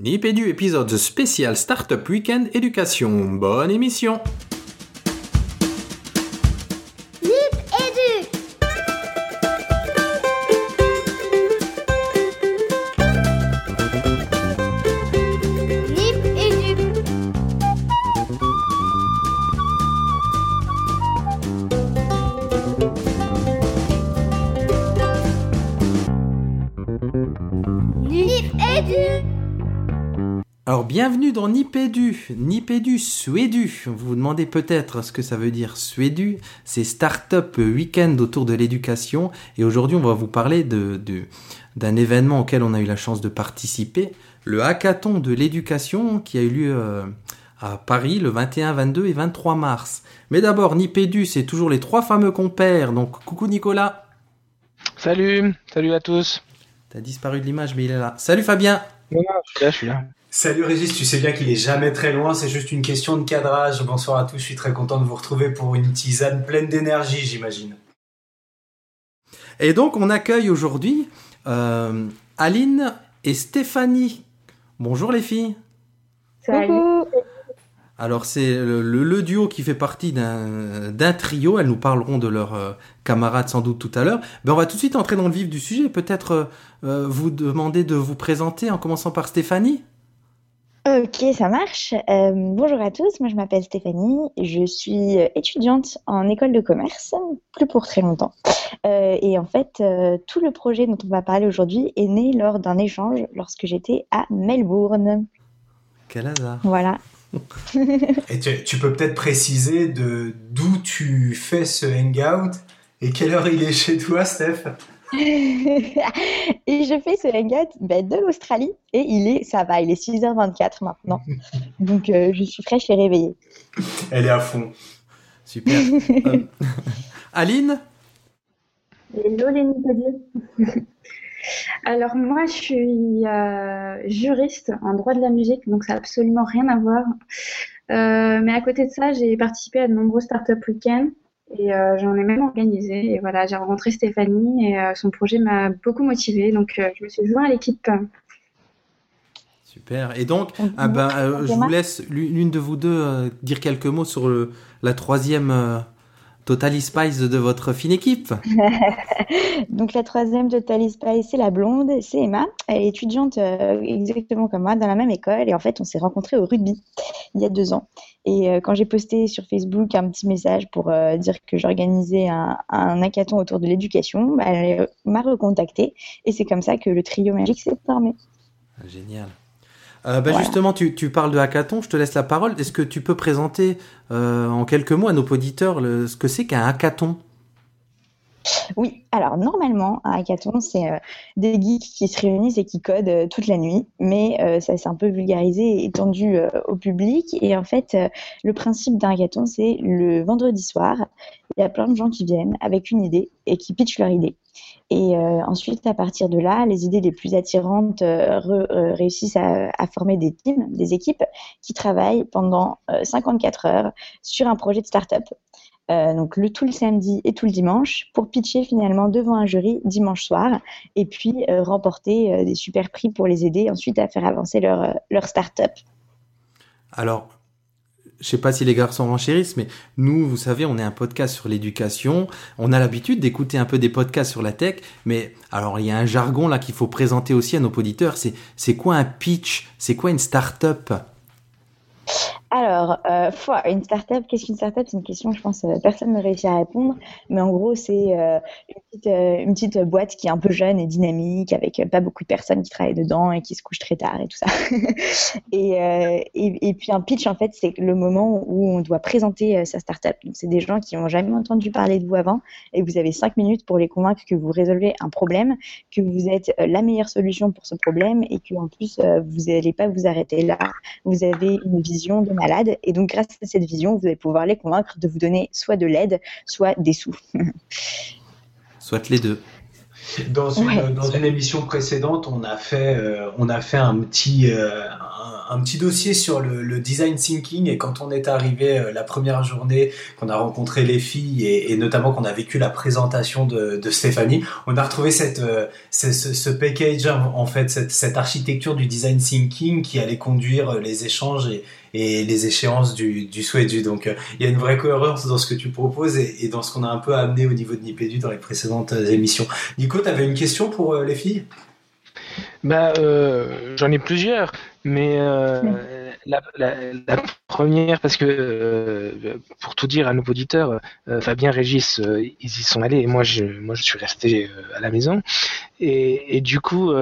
Nipédu épisode spécial Startup Weekend Éducation. Bonne émission bienvenue dans Nipédu, Nipédu Suédu. Vous vous demandez peut-être ce que ça veut dire Suédu. C'est Startup Weekend autour de l'éducation. Et aujourd'hui on va vous parler de, de- d'un événement auquel on a eu la chance de participer. Le hackathon de l'éducation qui a eu lieu euh, à Paris le 21, 22 et 23 mars. Mais d'abord Nipédu c'est toujours les trois fameux compères. Donc coucou Nicolas. Salut, salut à tous. T'as disparu de l'image mais il est là. Salut Fabien. Non, non, je suis là, je suis là. Salut Régis, tu sais bien qu'il est jamais très loin, c'est juste une question de cadrage. Bonsoir à tous, je suis très content de vous retrouver pour une tisane pleine d'énergie, j'imagine. Et donc, on accueille aujourd'hui euh, Aline et Stéphanie. Bonjour les filles. Coucou. Alors, c'est le, le- le duo qui fait partie d'un trio. Elles nous parleront de leurs euh, camarades sans doute tout à l'heure. Ben, on va tout de suite entrer dans le vif du sujet. Peut-être euh, vous demander de vous présenter en commençant par Stéphanie. Ok, ça marche. Euh, bonjour à tous, moi je m'appelle Stéphanie, je suis euh, étudiante en école de commerce, plus pour très longtemps. Euh, et en fait, euh, tout le projet dont on va parler aujourd'hui est né lors d'un échange lorsque j'étais à Melbourne. Quel hasard. Voilà. Et tu, tu peux peut-être préciser de d'où tu fais ce hangout et quelle heure il est chez toi, Steph? et je fais ce hangout ben, de l'Australie et il est, ça va, il est 6h24 maintenant. Donc euh, je suis fraîche et réveillée. Elle est à fond. Super. Euh, Aline? Hello les Nicodiers. Alors moi je suis euh, juriste en droit de la musique, donc ça n'a absolument rien à voir. Euh, mais à côté de ça, j'ai participé à de nombreux startup week-ends et euh, j'en ai même organisé. Et voilà, j'ai rencontré Stéphanie et euh, son projet m'a beaucoup motivée, donc euh, je me suis joint à l'équipe. Super. Et donc, On- ah ben, euh, je vous laisse l'une de vous deux euh, dire quelques mots sur le- la troisième euh, Totally Spice de votre fine équipe. Donc la troisième Thalys Spice, c'est la blonde, c'est Emma. Elle est étudiante euh, exactement comme moi dans la même école et en fait on s'est rencontrés au rugby il y a deux ans. Et euh, quand j'ai posté sur Facebook un petit message pour euh, dire que j'organisais un, un hackathon autour de l'éducation, bah, elle m'a recontacté et c'est comme ça que le trio magique s'est formé. Génial. Euh, Voilà. Justement, tu, tu parles de hackathon, je te laisse la parole. Est-ce que tu peux présenter euh, en quelques mots à nos auditeurs le- ce que c'est qu'un hackathon? Oui, alors normalement, un hackathon, c'est euh, des geeks qui se réunissent et qui codent euh, toute la nuit, mais euh, ça s'est un peu vulgarisé et étendu au public. Et en fait, le principe d'un hackathon, c'est le vendredi soir, il y a plein de gens qui viennent avec une idée et qui pitchent leur idée. Et ensuite, à partir de là, les idées les plus attirantes réussissent à, à former des teams, des équipes qui travaillent pendant euh, 54 heures sur un projet de start-up. Euh, donc le tout le samedi et tout le dimanche pour pitcher finalement devant un jury dimanche soir et puis euh, remporter euh, des super prix pour les aider ensuite à faire avancer leur, leur start-up. Alors, je sais pas si les garçons renchérissent, mais nous, vous savez, on est un podcast sur l'éducation. On a l'habitude d'écouter un peu des podcasts sur la tech, mais alors il y a un jargon là qu'il faut présenter aussi à nos auditeurs. C'est c'est quoi un pitch? C'est quoi une start-up? Alors, euh, une start-up, qu'est-ce qu'une start-up? C'est une question, je pense, euh, personne ne réussit à répondre. Mais en gros, c'est euh, une, petite, euh, une petite boîte qui est un peu jeune et dynamique, avec pas beaucoup de personnes qui travaillent dedans et qui se couchent très tard et tout ça. et, et, puis un pitch, en fait, c'est le moment où on doit présenter sa start-up. Donc, c'est des gens qui n'ont jamais entendu parler de vous avant et vous avez cinq minutes pour les convaincre que vous résolvez un problème, que vous êtes la meilleure solution pour ce problème et qu'en plus, euh, vous n'allez pas vous arrêter là vous avez une vision de malade et donc grâce à cette vision, vous allez pouvoir les convaincre de vous donner soit de l'aide, soit des sous. Soit les deux. Dans une, Ouais. dans une émission précédente, on a fait, euh, on a fait un petit, euh, un, un, petit dossier sur le, design thinking et quand on est arrivé euh, la première journée, qu'on a rencontré les filles et, notamment qu'on a vécu la présentation de, Stéphanie, on a retrouvé cette, euh, ce, package en fait, cette, architecture du design thinking qui allait conduire les échanges et, et les échéances du, du souhait du. Donc il y a une vraie cohérence dans ce que tu proposes et, dans ce qu'on a un peu amené au niveau de Nipédu dans les précédentes émissions. Nico, tu avais une question pour les filles? Bah, euh, j'en ai plusieurs, mais euh, la, première, parce que euh, pour tout dire à nos auditeurs, Fabien, Régis, ils y sont allés et moi je, moi, je suis resté à la maison. Et, du coup,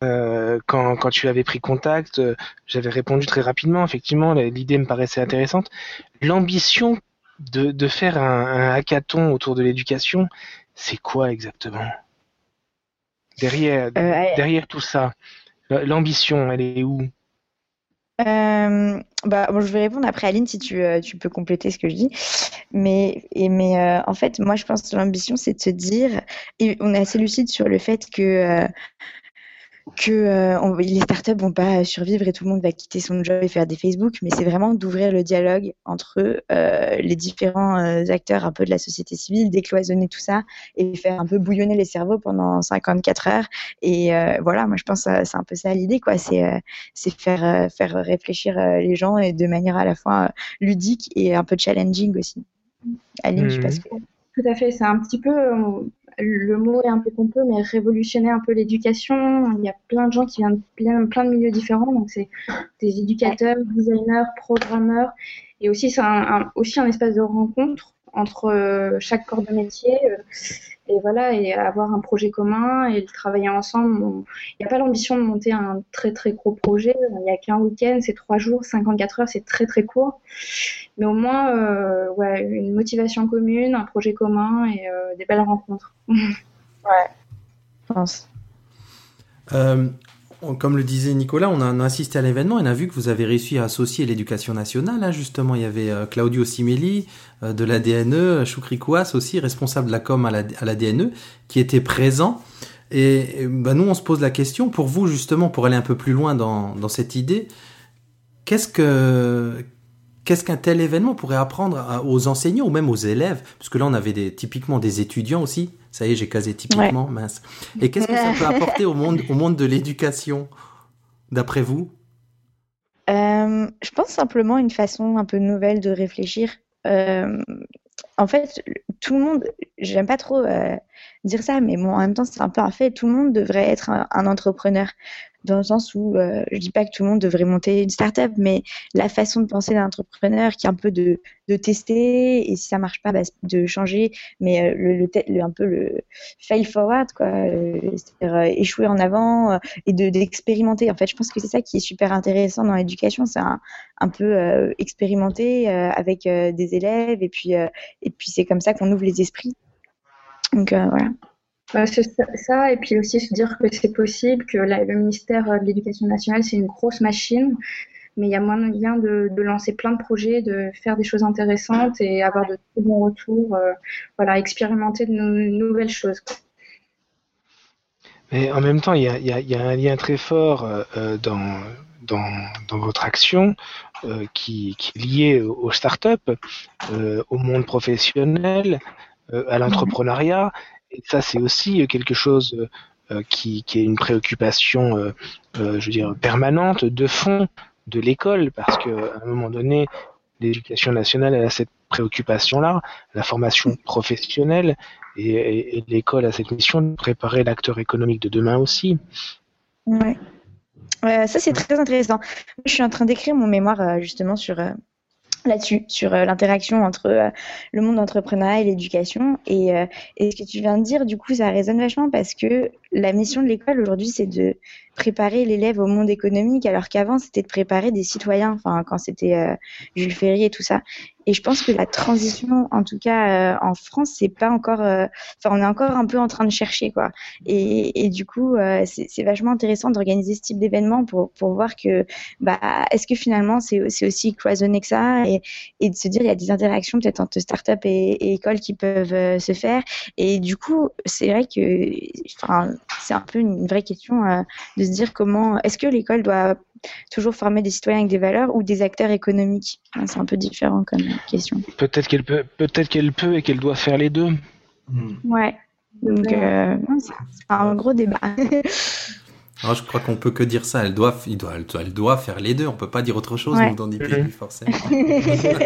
quand, quand, tu avais pris contact, j'avais répondu très rapidement. Effectivement, l'idée me paraissait intéressante. L'ambition de, de, faire un, un hackathon autour de l'éducation, c'est quoi exactement? Derrière, euh, derrière tout ça, l'ambition, elle est où? Euh, bah, bon, je vais répondre après Aline si tu, euh, tu peux compléter ce que je dis. Mais, et, mais en fait, moi je pense que l'ambition c'est de se dire, et on est assez lucide sur le fait que que euh, les startups vont pas survivre et tout le monde va quitter son job et faire des Facebook, mais c'est vraiment d'ouvrir le dialogue entre euh, les différents euh, acteurs un peu de la société civile, décloisonner tout ça et faire un peu bouillonner les cerveaux pendant 54 heures. Et voilà, moi je pense que c'est un peu ça l'idée, quoi. C'est c'est faire faire réfléchir les gens et de manière à la fois ludique et un peu challenging aussi. Aline, je pense mmh. Tout à fait, c'est un petit peu, le mot est un peu pompeux, mais révolutionner un peu l'éducation. Il y a plein de gens qui viennent de plein, de milieux différents, donc c'est des éducateurs, designers, programmeurs, et aussi c'est un, aussi un espace de rencontre entre euh, chaque corps de métier. Euh, et voilà, et avoir un projet commun et travailler ensemble. Il n'y a pas l'ambition de monter un très très gros projet. Il n'y a qu'un week-end, c'est trois jours, 54 heures, c'est très très court. Mais au moins, euh, ouais, une motivation commune, un projet commun et euh, des belles rencontres. ouais, je pense. Euh, comme le disait Nicolas, on a, assisté à l'événement et on a vu que vous avez réussi à associer l'éducation nationale. Hein, justement, il y avait euh, Claudio Simeli euh, de la DNE, Choukri Kouas aussi, responsable de la com à la, DNE, qui était présent. Et, bah, nous, on se pose la question, pour vous justement, pour aller un peu plus loin dans cette idée, qu'est-ce que qu'est-ce qu'un tel événement pourrait apprendre aux enseignants ou même aux élèves? Parce que là, on avait des, typiquement des étudiants aussi. Ça y est, j'ai casé typiquement, mince. Et qu'est-ce que ça peut apporter au monde, au monde de l'éducation, d'après vous? Euh, Je pense simplement une façon un peu nouvelle de réfléchir. Euh, en fait, tout le monde, j'aime pas trop euh, dire ça, mais bon, en même temps, c'est un peu un fait. Tout le monde devrait être un entrepreneur dans le sens où euh, je dis pas que tout le monde devrait monter une start-up, mais la façon de penser d'un entrepreneur qui est un peu de, de tester et si ça marche pas, bah, de changer, mais euh, le, un peu le fail forward, quoi, euh, c'est-à-dire euh, échouer en avant et de d'expérimenter. En fait, je pense que c'est ça qui est super intéressant dans l'éducation, c'est un, un peu expérimenter avec des élèves et puis et puis c'est comme ça qu'on ouvre les esprits. Donc voilà. Bah, c'est ça, et puis aussi se dire que c'est possible, que le ministère de l'Éducation nationale, c'est une grosse machine, mais il y a moyen de, de, lancer plein de projets, de faire des choses intéressantes et avoir de très bons retours, euh, voilà, expérimenter de nouvelles choses. Mais en même temps, il y a, y a, un lien très fort euh, euh, dans, dans, dans, votre action qui, qui, est lié aux startups, au monde professionnel, à l'entrepreneuriat. Et ça, c'est aussi quelque chose euh, qui, qui, est une préoccupation, euh, euh, je veux dire, permanente, de fond de l'école, parce qu'à un moment donné, l'éducation nationale a cette préoccupation-là, la formation professionnelle, et, et, l'école a cette mission de préparer l'acteur économique de demain aussi. Ouais. ça, c'est très intéressant. Je suis en train d'écrire mon mémoire justement sur là-dessus, sur euh, l'interaction entre euh, le monde d'entrepreneuriat et l'éducation. Et, euh, et, ce que tu viens de dire, du coup, ça résonne vachement parce que la mission de l'école aujourd'hui, c'est de préparer l'élève au monde économique, alors qu'avant, c'était de préparer des citoyens, enfin, quand c'était Jules Ferry et tout ça. Et je pense que la transition, en tout cas euh, en France, c'est pas encore. Euh, enfin, on est encore un peu en train de chercher, quoi. Et, et du coup, euh, c'est vachement intéressant d'organiser ce type d'événement pour, pour voir que, bah, est-ce que finalement, c'est aussi cloisonné que ça et, et de se dire, il y a des interactions peut-être entre start-up et, et école qui peuvent se faire. Et du coup, c'est vrai que, enfin, c'est un peu une vraie question de se dire comment, est-ce que l'école doit toujours former des citoyens avec des valeurs ou des acteurs économiques? C'est un peu différent comme question. Peut-être qu'elle peut, peut-être qu'elle peut et qu'elle doit faire les deux. Hmm. Ouais. Donc, euh, c'est un gros débat. Alors, je crois qu'on peut que dire ça. Elle doit, il doit, elle doit faire les deux. On peut pas dire autre chose Ouais. dans Nipédu, Mhm. forcément.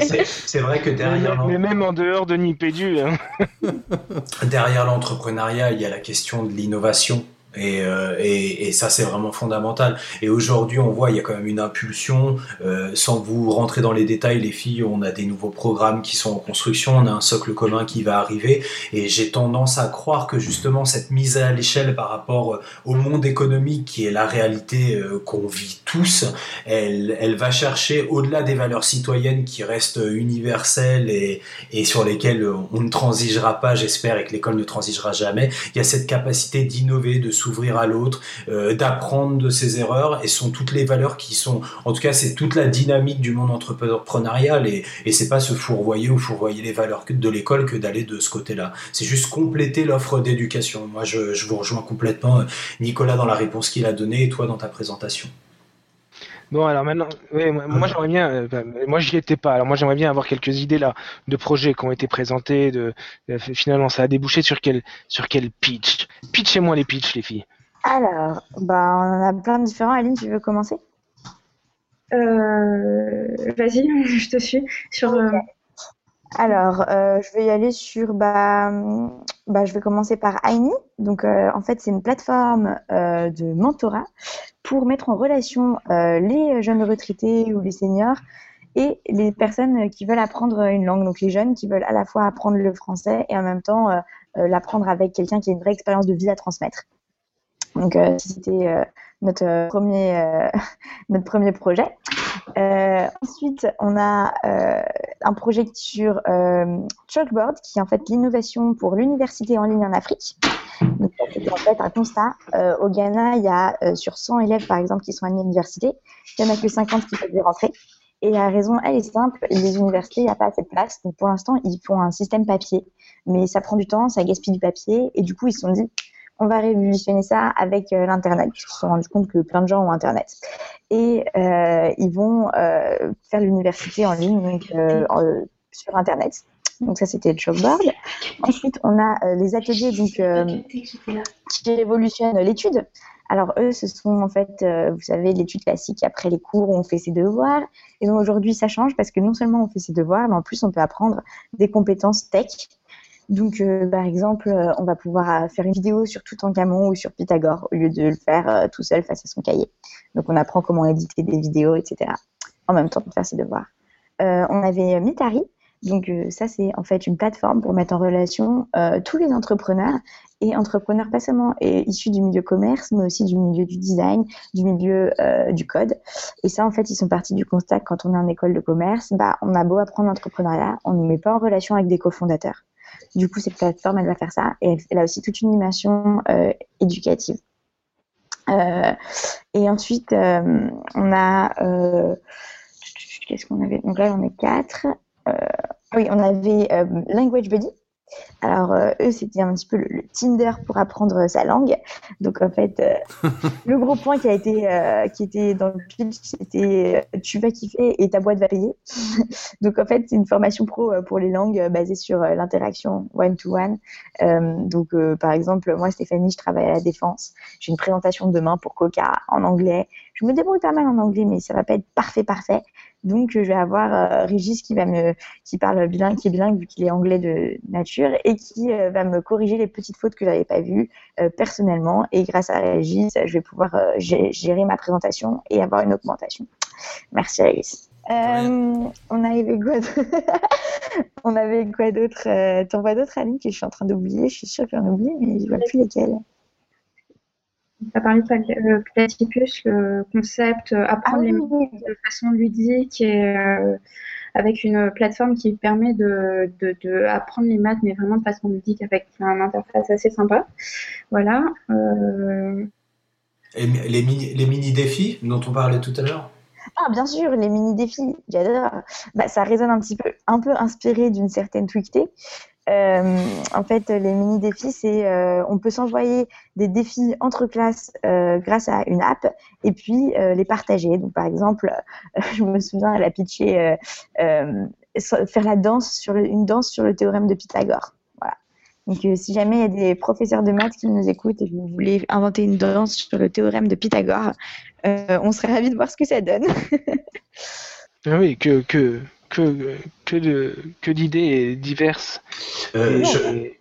C'est c'est vrai que derrière Mais même en dehors de Nipédu, hein. derrière l'entrepreneuriat, il y a la question de l'innovation. Et, euh, et, ça, c'est vraiment fondamental. Et aujourd'hui, on voit, il y a quand même une impulsion. Euh, sans vous rentrer dans les détails, les filles, on a des nouveaux programmes qui sont en construction, on a un socle commun qui va arriver. Et j'ai tendance à croire que justement, cette mise à l'échelle par rapport au monde économique, qui est la réalité euh, qu'on vit tous, elle, va chercher au-delà des valeurs citoyennes qui restent universelles et, et sur lesquelles on ne transigera pas, j'espère, et que l'école ne transigera jamais. Il y a cette capacité d'innover, de s'ouvrir à l'autre, euh, d'apprendre de ses erreurs, et sont toutes les valeurs qui sont, en tout cas, c'est toute la dynamique du monde entrepreneurial, et, et c'est pas se fourvoyer ou fourvoyer les valeurs de l'école que d'aller de ce côté-là. C'est juste compléter l'offre d'éducation. Moi, je, vous rejoins complètement, Nicolas, dans la réponse qu'il a donnée, et toi, dans ta présentation. Bon, alors maintenant, ouais, moi, moi, j'aimerais bien, euh, bah, moi j'y étais pas, alors moi j'aimerais bien avoir quelques idées là de projets qui ont été présentés, de euh, finalement ça a débouché sur quel sur quel pitch? Pitchez-moi les pitchs les filles. Alors, bah, on en a plein de différents. Aline, tu veux commencer? Euh, Vas-y, je te suis. Sur, euh, Alors, euh, je vais y aller sur. Bah, bah, je vais commencer par Aini. Donc, euh, en fait, c'est une plateforme euh, de mentorat pour mettre en relation euh, les jeunes retraités ou les seniors et les personnes qui veulent apprendre une langue. Donc, les jeunes qui veulent à la fois apprendre le français et en même temps euh, euh, l'apprendre avec quelqu'un qui a une vraie expérience de vie à transmettre. Donc, c'était notre euh, premier euh, notre premier projet. Euh, ensuite, on a un projet sur Chalkboard, qui est en fait l'innovation pour l'université en ligne en Afrique. Donc, c'était en fait un constat. Au Ghana, il y a sur 100 élèves, par exemple, qui sont à l'université, il n'y en a que 50 qui peuvent y rentrer. Et la raison, elle est simple, les universités, il n'y a pas assez de place. Donc, pour l'instant, ils font un système papier. Mais ça prend du temps, ça gaspille du papier. Et du coup, ils se sont dit, on va révolutionner ça avec euh, l'Internet, puisqu'ils se sont rendus compte que plein de gens ont Internet. Et euh, ils vont euh, faire l'université en ligne donc, sur Internet. Donc ça, c'était le chalkboard. Ensuite, on a les ateliers donc, qui révolutionnent l'étude. Alors eux, ce sont en fait, vous savez, l'étude classique après les cours on fait ses devoirs. Et donc aujourd'hui, ça change parce que non seulement on fait ses devoirs, mais en plus on peut apprendre des compétences tech. Donc, euh, par exemple, euh, on va pouvoir euh, faire une vidéo sur Toutankhamon ou sur Pythagore au lieu de le faire tout seul face à son cahier. Donc, on apprend comment éditer des vidéos, etc. En même temps de faire ses devoirs. On avait Mitari. Donc, ça, c'est en fait une plateforme pour mettre en relation tous les entrepreneurs et entrepreneurs pas seulement issus du milieu commerce, mais aussi du milieu du design, du milieu du code. Et ça, en fait, ils sont partis du constat que quand on est en école de commerce, bah, on a beau apprendre l'entrepreneuriat, on ne met pas en relation avec des cofondateurs. Du coup, cette plateforme, elle va faire ça. Et elle, a aussi toute une dimension euh, éducative. Euh, et ensuite, euh, on a... Qu'est-ce qu'on avait? Donc là, on est quatre. Euh, oui, on avait Language Buddy. Alors, euh, eux, c'était un petit peu le, le Tinder pour apprendre euh, sa langue. Donc, en fait, euh, le gros point qui a été, euh, qui était dans le pitch, c'était tu vas kiffer et ta boîte va payer. Donc, en fait, c'est une formation pro pour les langues basée sur l'interaction one-to-one. Donc, par exemple, moi, Stéphanie, je travaille à la Défense. J'ai une présentation demain pour Coca en anglais. Je me débrouille pas mal en anglais, mais ça va pas être parfait, parfait. Donc, euh, je vais avoir euh, Régis qui va me, qui parle bilingue, qui est bilingue vu qu'il est anglais de nature et qui euh, va me corriger les petites fautes que j'avais pas vues euh, personnellement. Et grâce à Régis, je vais pouvoir gé- gérer ma présentation et avoir une augmentation. Merci Régis. Euh, on avait quoi d'autre On avait quoi d'autre T'en vois d'autres, Aline, que je suis en train d'oublier? Je suis sûre que j'en oublie, mais je vois plus lesquelles. Tu as parlé de Platypus, le concept euh, apprendre Ah les oui, de façon ludique et euh, avec une plateforme qui permet de, de, de apprendre les maths, mais vraiment de façon ludique avec un interface assez sympa. Voilà. Euh, Et les mini, les mini défis dont on parlait tout à l'heure? Ah, bien sûr, les mini-défis, j'adore. Bah, ça résonne un petit peu, un peu inspiré d'une certaine Twicté. Euh, en fait, les mini défis, c'est euh, on peut s'envoyer des défis entre classes euh, grâce à une app et puis euh, les partager. Donc, par exemple, je me souviens, elle a pitché faire la danse sur une danse sur le théorème de Pythagore. Voilà. Donc, si jamais il y a des professeurs de maths qui nous écoutent et que vous voulez inventer une danse sur le théorème de Pythagore, on serait ravis de voir ce que ça donne. Ah oui, que, que, que, que de, que d'idées diverses. Euh, Et- je, et-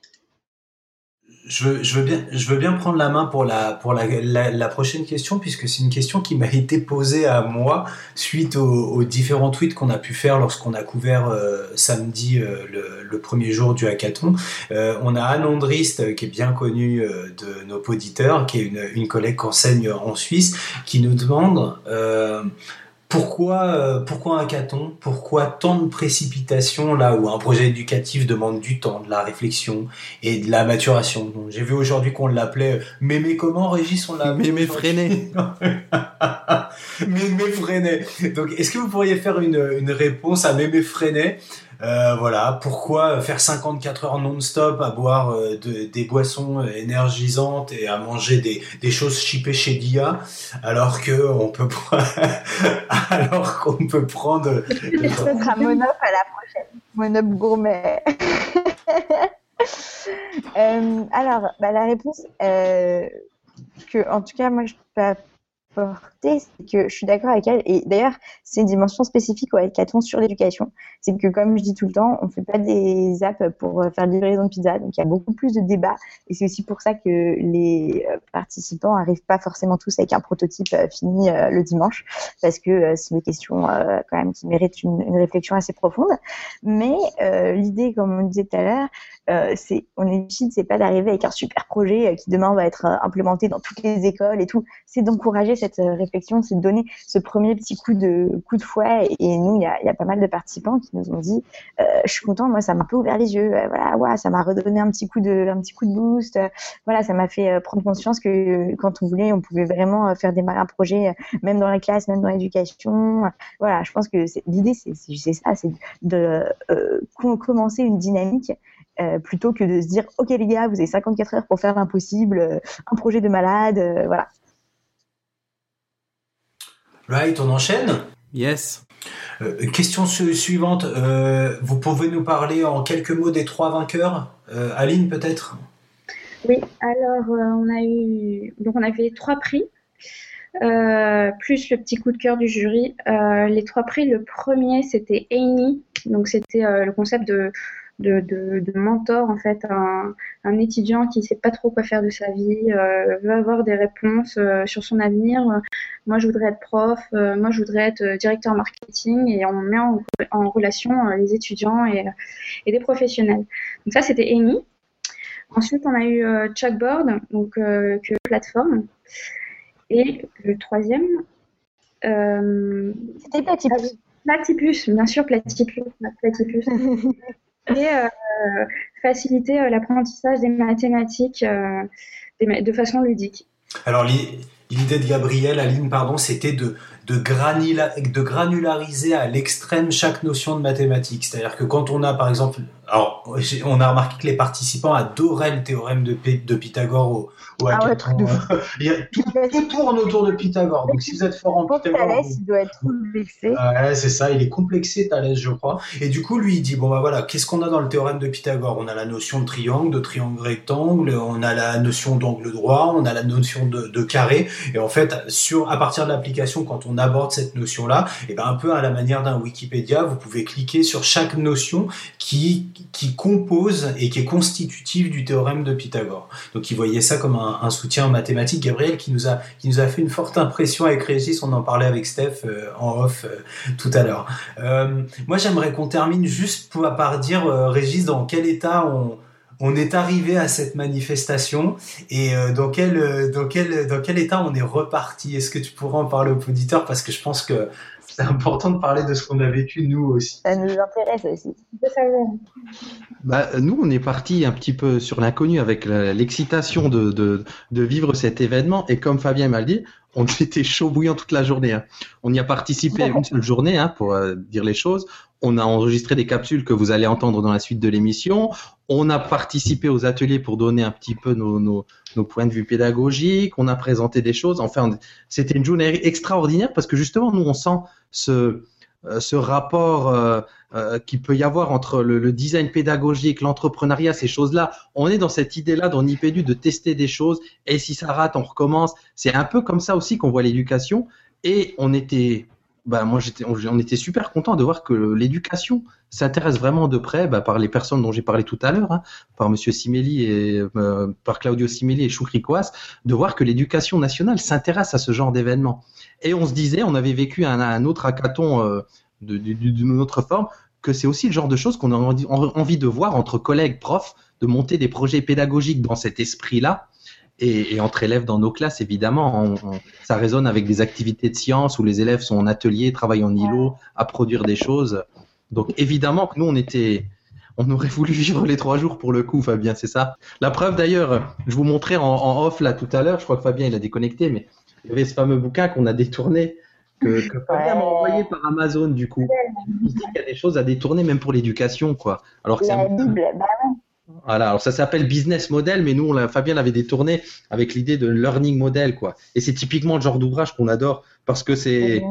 je veux, je veux bien, je veux bien prendre la main pour la, pour la, la, la prochaine question, puisque c'est une question qui m'a été posée à moi suite aux, aux différents tweets qu'on a pu faire lorsqu'on a couvert euh, samedi euh, le, le premier jour du hackathon. On a Anne Andrist, qui est bien connue de nos auditeurs, qui est une, une collègue qu'enseigne en Suisse, qui nous demande pourquoi, euh, pourquoi un hackathon Pourquoi tant de précipitation là où un projet éducatif demande du temps, de la réflexion et de la maturation? J'ai vu aujourd'hui qu'on l'appelait Mémé comment Régis on l'a Mémé Freinet. Mémé Freinet. Donc est-ce que vous pourriez faire une, une réponse à Mémé Freinet euh, voilà, pourquoi faire 54 heures non-stop à boire euh, de- des boissons euh, énergisantes et à manger des, des choses chippées chez Dia alors que on peut alors qu'on peut prendre Ce sera Monop à la prochaine. Monop gourmet. Euh, alors, bah, la réponse euh, que, en tout cas, moi, je peux c'est que je suis d'accord avec elle. Et d'ailleurs, c'est une dimension spécifique au hackathon sur l'éducation. C'est que, comme je dis tout le temps, on fait pas des apps pour euh, faire livraison de pizza. Donc, il y a beaucoup plus de débats. Et c'est aussi pour ça que les euh, participants arrivent pas forcément tous avec un prototype euh, fini le dimanche parce que c'est des questions quand même qui méritent une, réflexion assez profonde. Mais l'idée, comme on disait tout à l'heure, euh, c'est on est lucide, c'est pas d'arriver avec un super projet qui demain va être implémenté dans toutes les écoles et tout. C'est d'encourager cette euh, réflexion, c'est de donner ce premier petit coup de coup de fouet. Et nous, il y a, pas mal de participants qui nous ont dit, euh, je suis content, moi ça m'a un peu ouvert les yeux. Euh, voilà, ouais, ça m'a redonné un petit coup de un petit coup de boost. Voilà, ça m'a fait prendre conscience que quand on voulait, on pouvait vraiment faire démarrer un projet, même dans la classe, même dans l'éducation. Voilà, je pense que l'idée, c'est ça, c'est de com- commencer une dynamique plutôt que de se dire, ok les gars, vous avez 54 heures pour faire l'impossible, un projet de malade, voilà. Right, on enchaîne? Yes. Euh, question su- suivante. Euh, vous pouvez nous parler en quelques mots des trois vainqueurs? Euh, Aline, peut-être? Oui, alors euh, on a eu donc on avait trois prix, euh, plus le petit coup de cœur du jury. Euh, les trois prix, le premier c'était Amy, donc c'était euh, le concept de, de, de, de mentor en fait, un, un étudiant qui sait pas trop quoi faire de sa vie, euh, veut avoir des réponses euh, sur son avenir. Moi je voudrais être prof, euh, moi je voudrais être euh, directeur marketing et on met en, en relation les étudiants et, et des professionnels. Donc ça c'était Amy. Ensuite, on a eu Chalkboard, donc que plateforme. Et le troisième, C'était Platypus. Platypus, bien sûr, Platypus. Platypus. Et euh, faciliter euh, l'apprentissage des mathématiques euh, de façon ludique. Alors, l'i- l'idée de Gabriel, Aline, pardon, c'était de, de, granula- de granulariser à l'extrême chaque notion de mathématiques. C'est-à-dire que quand on a, par exemple, alors, on a remarqué que les participants adoraient le théorème de, P- de Pythagore au, au Ah ouais, truc de Il y a- tout, tout tourne autour de Pythagore. Donc, si vous êtes fort en Pythagore, Thalès, vous- il doit être tout vexé. Ouais, c'est ça, il est complexé, Thalès, je crois. Et du coup, lui, il dit, bon, bah voilà, qu'est-ce qu'on a dans le théorème de Pythagore? On a la notion de triangle, de triangle rectangle, on a la notion d'angle droit, on a la notion de, de carré. Et en fait, sur, à partir de l'application, quand on aborde cette notion-là, et ben un peu à la manière d'un Wikipédia, vous pouvez cliquer sur chaque notion qui, qui compose et qui est constitutive du théorème de Pythagore. Donc, il voyait ça comme un, soutien en mathématiques. Gabriel, qui nous a, qui nous a fait une forte impression avec Régis, on en parlait avec Steph euh, en off euh, tout à l'heure. Euh, moi, j'aimerais qu'on termine juste pour, par dire, Régis, dans quel état on, on est arrivé à cette manifestation et euh, dans quel euh, dans quel dans quel état on est reparti? Est-ce que tu pourrais en parler aux auditeurs? Parce que je pense que c'est important de parler de ce qu'on a vécu nous aussi. Ça nous intéresse aussi. Bah, nous, on est parti un petit peu sur l'inconnu avec l'excitation de, de, de vivre cet événement. Et comme Fabien m'a dit, on était chaud bouillant toute la journée. hein. On y a participé une seule journée, hein, pour euh, dire les choses. On a enregistré des capsules que vous allez entendre dans la suite de l'émission. On a participé aux ateliers pour donner un petit peu nos, points de vue pédagogiques. On a présenté des choses. Enfin, c'était une journée extraordinaire parce que justement, nous, on sent ce, euh, ce rapport euh, euh, qui peut y avoir entre le, design pédagogique, l'entrepreneuriat, ces choses-là. On est dans cette idée-là dans Nipédu de tester des choses et si ça rate, on recommence. C'est un peu comme ça aussi qu'on voit l'éducation et on était bah moi on, était super content de voir que l'éducation s'intéresse vraiment de près bah, par les personnes dont j'ai parlé tout à l'heure, hein, par Monsieur Simelli et euh, par Claudio Simelli et Choukri de voir que l'éducation nationale s'intéresse à ce genre d'événements. Et on se disait, on avait vécu un, autre hackathon euh, d'une autre forme, que c'est aussi le genre de choses qu'on a envie de voir entre collègues profs, de monter des projets pédagogiques dans cet esprit-là. Et, et entre élèves dans nos classes, évidemment, on- on- ça résonne avec des activités de sciences où les élèves sont en atelier, travaillent en îlot, à produire des choses. Donc évidemment que nous, on était, on aurait voulu vivre les trois jours pour le coup, Fabien, c'est ça? La preuve d'ailleurs, je vous montrais en, en off là tout à l'heure, je crois que Fabien il a déconnecté, mais il y avait ce fameux bouquin qu'on a détourné, que, que Fabien m'a envoyé par Amazon du coup. Il dit qu'il y a des choses à détourner même pour l'éducation, quoi. Alors que c'est La un Bible, bah voilà, alors ça s'appelle business model, mais nous, on Fabien l'avait détourné avec l'idée de learning model, quoi. Et c'est typiquement le genre d'ouvrage qu'on adore parce que c'est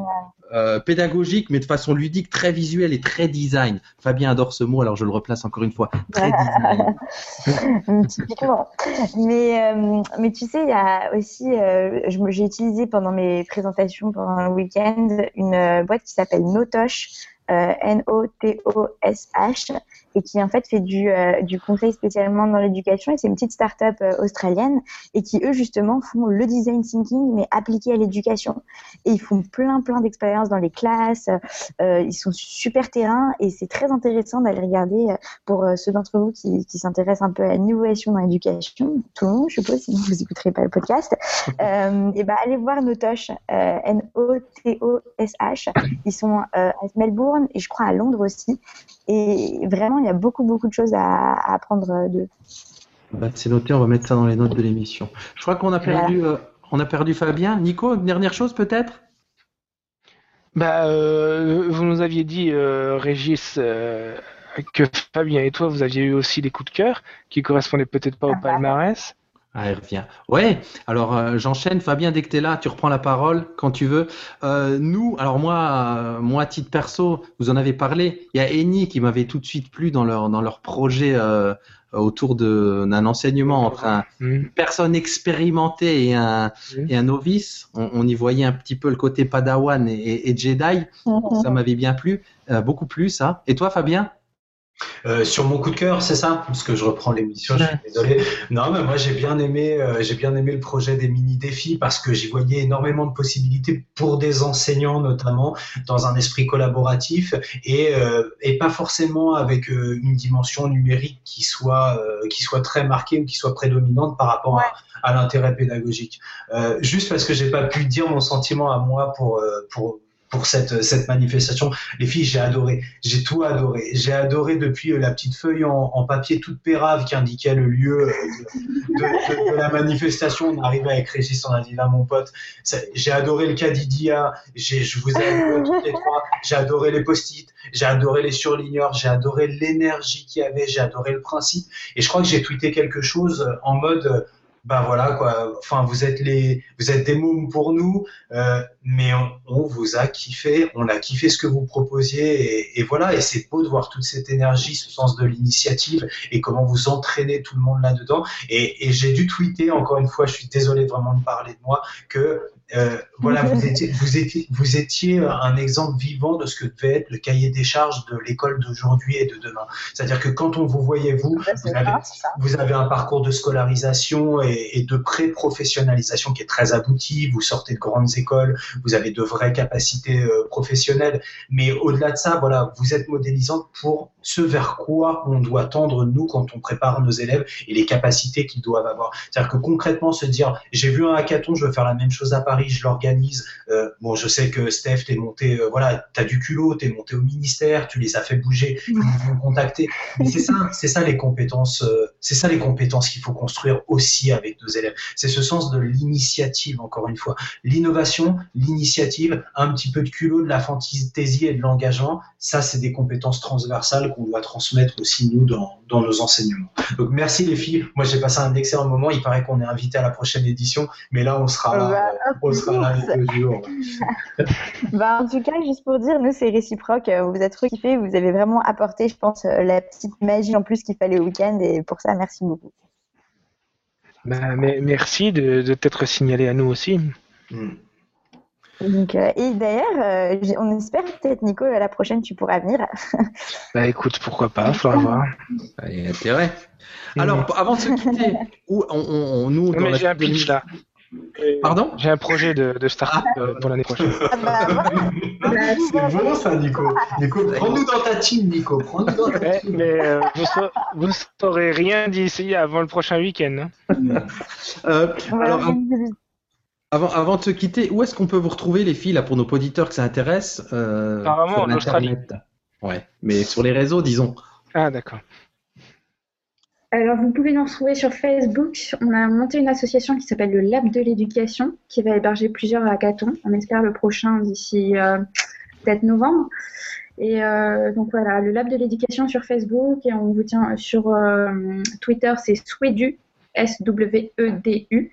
euh, pédagogique, mais de façon ludique, très visuelle et très design. Fabien adore ce mot, alors je le replace encore une fois. Très design. Typiquement. Mais, euh, mais tu sais, il y a aussi, euh, j'ai utilisé pendant mes présentations pendant le week-end une boîte qui s'appelle Notosh, euh, N-O-T-O-S-H, et qui en fait fait du, euh, du conseil spécialement dans l'éducation. Et c'est une petite start-up euh, australienne et qui eux justement font le design thinking mais appliqué à l'éducation. Et ils font plein plein d'expériences dans les classes. Euh, ils sont super terrain et c'est très intéressant d'aller regarder pour ceux d'entre vous qui, qui s'intéressent un peu à l'innovation dans l'éducation, tout le monde, je suppose, sinon vous n'écouterez pas le podcast, euh, et ben allez voir Notosh, N-O-T-O-S-H. Ils sont à Melbourne et je crois à Londres aussi. Et vraiment, il y a beaucoup, beaucoup de choses à, à apprendre euh, d'eux. Bah, c'est noté, on va mettre ça dans les notes de l'émission. Je crois qu'on a perdu, euh, on a perdu Fabien. Nico, une dernière chose peut-être? Bah, euh, vous nous aviez dit, euh, Régis, euh, que Fabien et toi, vous aviez eu aussi des coups de cœur qui correspondaient peut-être pas au Ah bah. palmarès. Ah, il revient. Ouais, alors euh, j'enchaîne. Fabien, dès que tu es là, tu reprends la parole quand tu veux. Euh, nous, alors moi, euh, moi, à titre perso, vous en avez parlé. Il y a Eni qui m'avait tout de suite plu dans leur, dans leur projet euh, autour de- d'un enseignement entre un, une personne expérimentée et un, Mhm. et un novice. On, on y voyait un petit peu le côté Padawan et, et- et Jedi. Ça m'avait bien plu, euh, beaucoup plus ça. Et toi, Fabien? Euh, sur mon coup de cœur, c'est ça? Parce que je reprends l'émission, je suis désolé. Non, mais moi j'ai bien aimé, euh, j'ai bien aimé le projet des mini défis parce que j'y voyais énormément de possibilités pour des enseignants notamment dans un esprit collaboratif et euh, et pas forcément avec euh, une dimension numérique qui soit euh, qui soit très marquée ou qui soit prédominante par rapport à, à l'intérêt pédagogique. Euh, juste parce que j'ai pas pu dire mon sentiment à moi pour euh, pour pour cette, cette manifestation. Les filles, j'ai adoré. J'ai tout adoré. J'ai adoré depuis euh, la petite feuille en, en papier toute pérave qui indiquait le lieu euh, de, de- de la manifestation. On arrivait avec Régis, on a dit là, mon pote. J'ai adoré le Cadidia. J'ai, je vous ai adoré toutes les trois. J'ai adoré les post-it. J'ai adoré les surligneurs. J'ai adoré l'énergie qu'il y avait. J'ai adoré le principe. Et je crois que j'ai tweeté quelque chose en mode, bah voilà quoi. Enfin, vous êtes les, vous êtes des mômes pour nous. Euh, mais on, on vous a kiffé, on a kiffé ce que vous proposiez et, et voilà, et c'est beau de voir toute cette énergie, ce sens de l'initiative et comment vous entraînez tout le monde là-dedans. Et, et j'ai dû tweeter, encore une fois, je suis désolé vraiment de parler de moi, que euh, voilà, vous étiez, vous, étiez, vous étiez un exemple vivant de ce que devait être le cahier des charges de l'école d'aujourd'hui et de demain. C'est-à-dire que quand on vous voyait, vous, vous avez, vous avez un parcours de scolarisation et, et de pré-professionnalisation qui est très abouti. Vous sortez de grandes écoles, vous avez de vraies capacités euh, professionnelles. Mais au-delà de ça, voilà, vous êtes modélisante pour ce vers quoi on doit tendre nous quand on prépare nos élèves et les capacités qu'ils doivent avoir. C'est-à-dire que concrètement se dire, j'ai vu un hackathon, je veux faire la même chose à Paris Paris, je l'organise. Euh, bon, je sais que Steph, t'es monté, euh, voilà, t'as du culot, t'es monté au ministère, tu les as fait bouger, ils vont contacter. Mais c'est ça, c'est ça les compétences, euh, c'est ça les compétences qu'il faut construire aussi avec nos élèves. C'est ce sens de l'initiative, encore une fois, l'innovation, l'initiative, un petit peu de culot, de la fantaisie et de l'engagement. Ça, c'est des compétences transversales qu'on doit transmettre aussi nous dans, dans nos enseignements. Donc merci les filles. Moi, j'ai passé un excellent moment. Il paraît qu'on est invité à la prochaine édition, mais là, on sera là, Bah, on sera là les deux jours. Bah, en tout cas, juste pour dire, nous, c'est réciproque. Euh, Vous êtes trop kiffés. Vous avez vraiment apporté, je pense, euh, la petite magie en plus qu'il fallait au week-end. Et pour ça, merci beaucoup. Bah, mais merci de, de t'être signalé à nous aussi. Hmm. Donc, euh, et d'ailleurs, euh, on espère peut-être, Nico, euh, la prochaine, tu pourras venir. Bah écoute, pourquoi pas, faudra voir. Il y a intérêt. Alors, p- avant de se quitter, où on, on- on- nous, Non, dans mais la j'ai un suite de pitch l'émission- là. Pardon? J'ai un projet de, de start-up euh, pour l'année prochaine. Ah bah, voilà. C'est bon ça, Nico. Nico, prends-nous dans ta team, Nico. Prends-nous dans ta Mais, team. mais, euh, vous, sa- vous ne saurez rien d'ici avant le prochain week-end. hein. Euh, avant, avant de se quitter, où est-ce qu'on peut vous retrouver, les filles, là, pour nos auditeurs que ça intéresse euh, Apparemment, sur en Australie. Internet? Ouais, mais sur les réseaux, disons. Ah d'accord. Alors, vous pouvez nous retrouver sur Facebook. On a monté une association qui s'appelle le Lab de l'éducation, qui va héberger plusieurs hackathons. On espère le prochain d'ici euh, peut-être novembre. Et euh, donc voilà, le Lab de l'éducation sur Facebook. Et on vous tient sur euh, Twitter, c'est Swedu, S-W-E-D-U.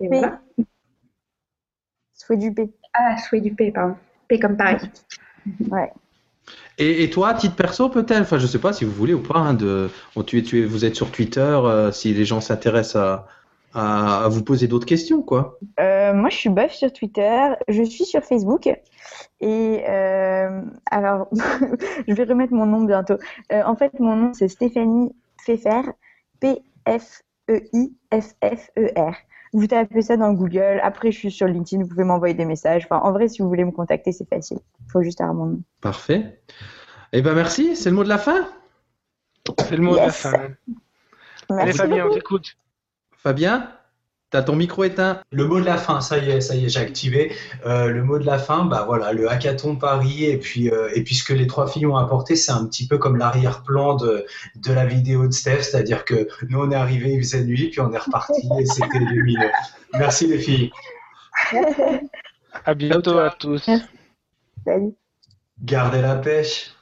Et P. voilà. Souhait du P. Ah, Swedu P, pardon. P comme Paris. Ouais. Et, toi, à titre perso, peut-être, enfin, je sais pas si vous voulez ou pas, hein, de, tu, vous êtes sur Twitter, euh, si les gens s'intéressent à, à, vous poser d'autres questions, quoi. Euh, moi, je suis bof sur Twitter, je suis sur Facebook. Et euh, alors, je vais remettre mon nom bientôt. En fait, mon nom, c'est Stéphanie Pfeffer, P-F-E-I-F-F-E-R. Vous tapez ça dans Google. Après, je suis sur LinkedIn, vous pouvez m'envoyer des messages. Enfin, en vrai, si vous voulez me contacter, c'est facile. Il faut juste avoir mon nom. Parfait. Eh ben, merci. C'est le mot de la fin? C'est le mot de la fin. Allez Merci Fabien, on t'écoute. Fabien, t'as ton micro éteint. Le mot de la fin, ça y est, ça y est, j'ai activé. Euh, le mot de la fin, bah voilà, le hackathon Paris et puis euh, et puis ce que les trois filles ont apporté, c'est un petit peu comme l'arrière-plan de de la vidéo de Steph, c'est-à-dire que nous on est arrivé, il faisait nuit, puis on est reparti et c'était lumineux. Merci les filles. À bientôt à tous. Salut. Gardez la pêche.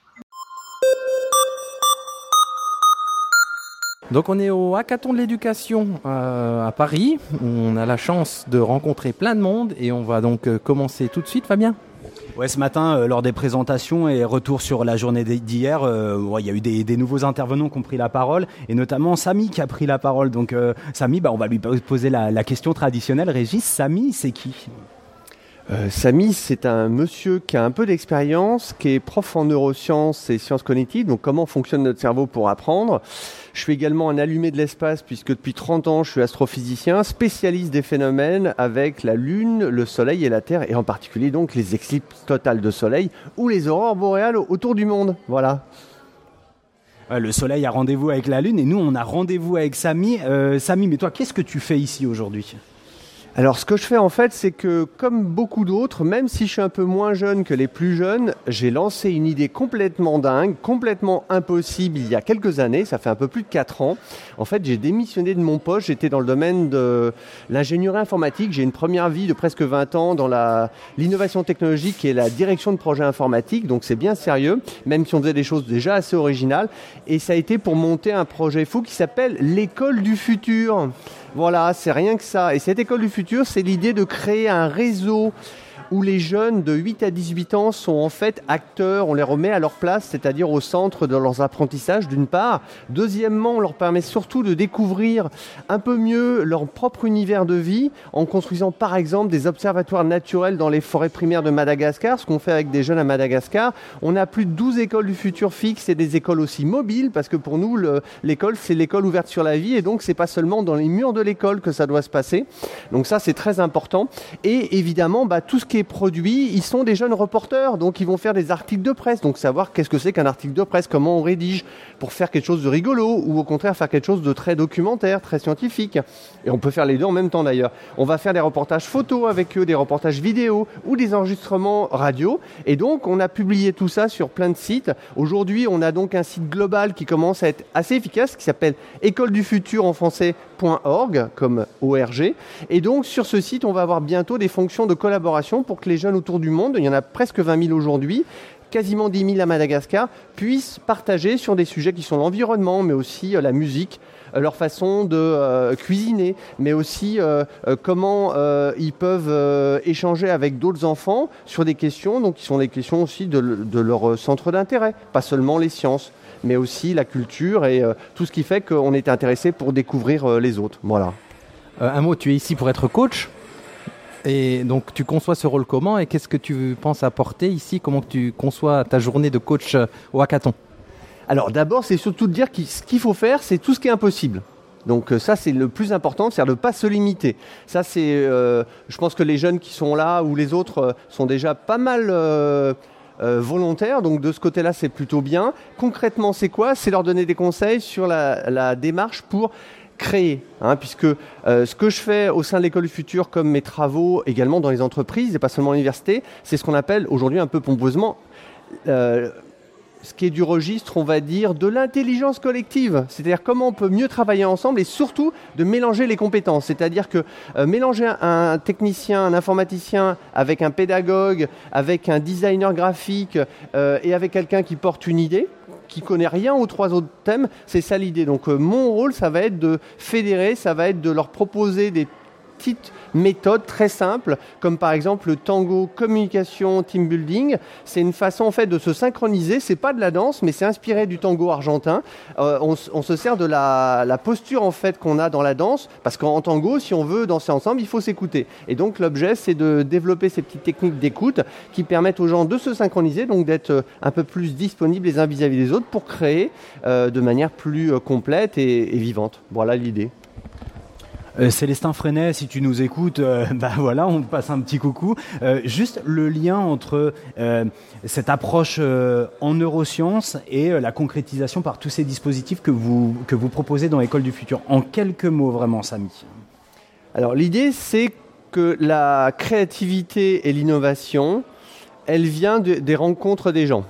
Donc on est au hackathon de l'éducation euh, à Paris. On a la chance de rencontrer plein de monde et on va donc euh, commencer tout de suite, Fabien. Ouais, ce matin, euh, lors des présentations et retour sur la journée d'hier, euh, ouais, il y a eu des, des nouveaux intervenants qui ont pris la parole, et notamment Samy qui a pris la parole. Donc, euh, Samy, bah, on va lui poser la, la question traditionnelle. Régis, Samy, c'est qui? Euh, Samy, c'est un monsieur qui a un peu d'expérience, qui est prof en neurosciences et sciences cognitives, donc comment fonctionne notre cerveau pour apprendre? Je suis également un allumé de l'espace puisque depuis 30 ans, je suis astrophysicien, spécialiste des phénomènes avec la Lune, le Soleil et la Terre, et en particulier donc les éclipses totales de Soleil ou les aurores boréales autour du monde. Voilà. Le Soleil a rendez-vous avec la Lune, et nous, on a rendez-vous avec Samy. Euh, Samy, mais toi, qu'est-ce que tu fais ici aujourd'hui? Alors ce que je fais en fait, c'est que comme beaucoup d'autres, même si je suis un peu moins jeune que les plus jeunes, j'ai lancé une idée complètement dingue, complètement impossible il y a quelques années, ça fait un peu plus de 4 ans. En fait, j'ai démissionné de mon poste, j'étais dans le domaine de l'ingénierie informatique, j'ai une première vie de presque 20 ans dans l'innovation technologique et la direction de projets informatiques, donc c'est bien sérieux, même si on faisait des choses déjà assez originales. Et ça a été pour monter un projet fou qui s'appelle l'école du futur. Voilà, c'est rien que ça. Et cette école du futur, c'est l'idée de créer un réseau où les jeunes de 8 à 18 ans sont en fait acteurs, on les remet à leur place, c'est-à-dire au centre de leurs apprentissages d'une part. Deuxièmement, on leur permet surtout de découvrir un peu mieux leur propre univers de vie en construisant par exemple des observatoires naturels dans les forêts primaires de Madagascar, ce qu'on fait avec des jeunes à Madagascar. On a plus de 12 écoles du futur fixes et des écoles aussi mobiles parce que pour nous, le- l'école, c'est l'école ouverte sur la vie et donc c'est pas seulement dans les murs de l'école que ça doit se passer. Donc ça, c'est très important. Et évidemment, bah, tout ce qui est produit, ils sont des jeunes reporters, donc ils vont faire des articles de presse, donc savoir qu'est-ce que c'est qu'un article de presse, comment on rédige, pour faire quelque chose de rigolo, ou au contraire faire quelque chose de très documentaire, très scientifique. Et on peut faire les deux en même temps d'ailleurs. On va faire des reportages photos avec eux, des reportages vidéo, ou des enregistrements radio. Et donc on a publié tout ça sur plein de sites. Aujourd'hui, on a donc un site global qui commence à être assez efficace, qui s'appelle école du futur en français.org, comme ORG. Et donc sur ce site, on va avoir bientôt des fonctions de collaboration pour que les jeunes autour du monde, il y en a presque 20 000 aujourd'hui, quasiment 10 000 à Madagascar, puissent partager sur des sujets qui sont l'environnement, mais aussi euh, la musique, euh, leur façon de euh, cuisiner, mais aussi comment ils peuvent échanger avec d'autres enfants sur des questions, donc qui sont des questions aussi de leur centre d'intérêt, pas seulement les sciences mais aussi la culture et euh, tout ce qui fait qu'on est intéressé pour découvrir euh, les autres. Voilà. Euh, un mot, tu es ici pour être coach. Et donc tu conçois ce rôle comment et qu'est-ce que tu penses apporter ici? Comment tu conçois ta journée de coach au hackathon? Alors d'abord, c'est surtout de dire que ce qu'il faut faire, c'est tout ce qui est impossible. Donc ça, c'est le plus important, c'est-à-dire de ne pas se limiter. Ça, c'est, euh, je pense que les jeunes qui sont là ou les autres euh, sont déjà pas mal euh, euh, volontaires. Donc de ce côté-là, c'est plutôt bien. Concrètement, c'est quoi? C'est leur donner des conseils sur la, la démarche pour créer, hein, puisque euh, ce que je fais au sein de l'école du futur, comme mes travaux également dans les entreprises et pas seulement à l'université, c'est ce qu'on appelle aujourd'hui un peu pompeusement euh, ce qui est du registre, on va dire, de l'intelligence collective. C'est-à-dire comment on peut mieux travailler ensemble et surtout de mélanger les compétences. C'est-à-dire que euh, mélanger un, technicien, un informaticien avec un pédagogue, avec un designer graphique euh, et avec quelqu'un qui porte une idée, qui connaît rien aux trois autres thèmes, c'est ça l'idée. Donc euh, mon rôle, ça va être de fédérer, ça va être de leur proposer des petites méthodes très simples, comme par exemple le tango communication team building. C'est une façon en fait de se synchroniser. C'est pas de la danse, mais c'est inspiré du tango argentin. Euh, on, se sert de la, posture en fait qu'on a dans la danse, parce qu'en tango, si on veut danser ensemble, il faut s'écouter. Et donc l'objet, c'est de développer ces petites techniques d'écoute qui permettent aux gens de se synchroniser, donc d'être euh, un peu plus disponibles les uns vis-à-vis des autres pour créer euh, de manière plus complète et vivante. Voilà l'idée. Euh, Célestin Freinet, si tu nous écoutes, euh, bah voilà, on passe un petit coucou. Euh, juste le lien entre cette approche en neurosciences et la concrétisation par tous ces dispositifs que vous, proposez dans l'école du futur. En quelques mots, vraiment, Samy. Alors l'idée, c'est que la créativité et l'innovation, elle vient de- des rencontres des gens.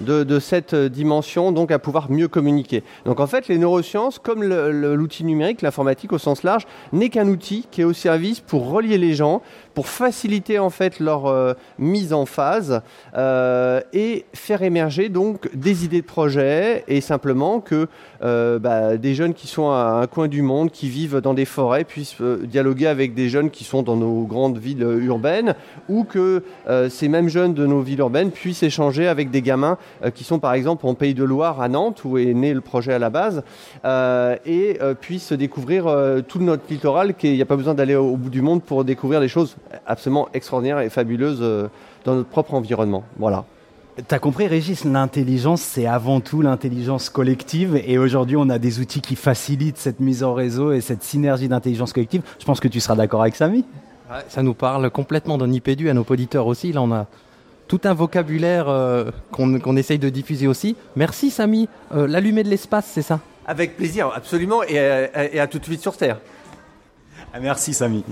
De, cette dimension, donc à pouvoir mieux communiquer. Donc en fait, les neurosciences, comme l'outil numérique, l'informatique au sens large, n'est qu'un outil qui est au service pour relier les gens, pour faciliter en fait leur euh, mise en phase euh, et faire émerger donc des idées de projet et simplement que euh, bah, des jeunes qui sont à un coin du monde, qui vivent dans des forêts, puissent euh, dialoguer avec des jeunes qui sont dans nos grandes villes euh, urbaines, ou que ces mêmes jeunes de nos villes urbaines puissent échanger avec des gamins qui sont par exemple en Pays de Loire à Nantes, où est né le projet à la base, et puissent découvrir tout notre littoral, qu'il n'y a pas besoin d'aller au, au bout du monde pour découvrir des choses absolument extraordinaires et fabuleuses dans notre propre environnement. Voilà. T'as compris, Régis, l'intelligence, c'est avant tout l'intelligence collective. Et aujourd'hui, on a des outils qui facilitent cette mise en réseau et cette synergie d'intelligence collective. Je pense que tu seras d'accord avec Samy. Ouais, Ça nous parle complètement d'un Nipédu à nos auditeurs aussi. Là, on a tout un vocabulaire euh, qu'on qu'on essaye de diffuser aussi. Merci, Samy. Euh, L'allumé de l'espace, c'est ça? Avec plaisir, absolument, et, à- et à tout de suite sur Terre. Merci, Samy.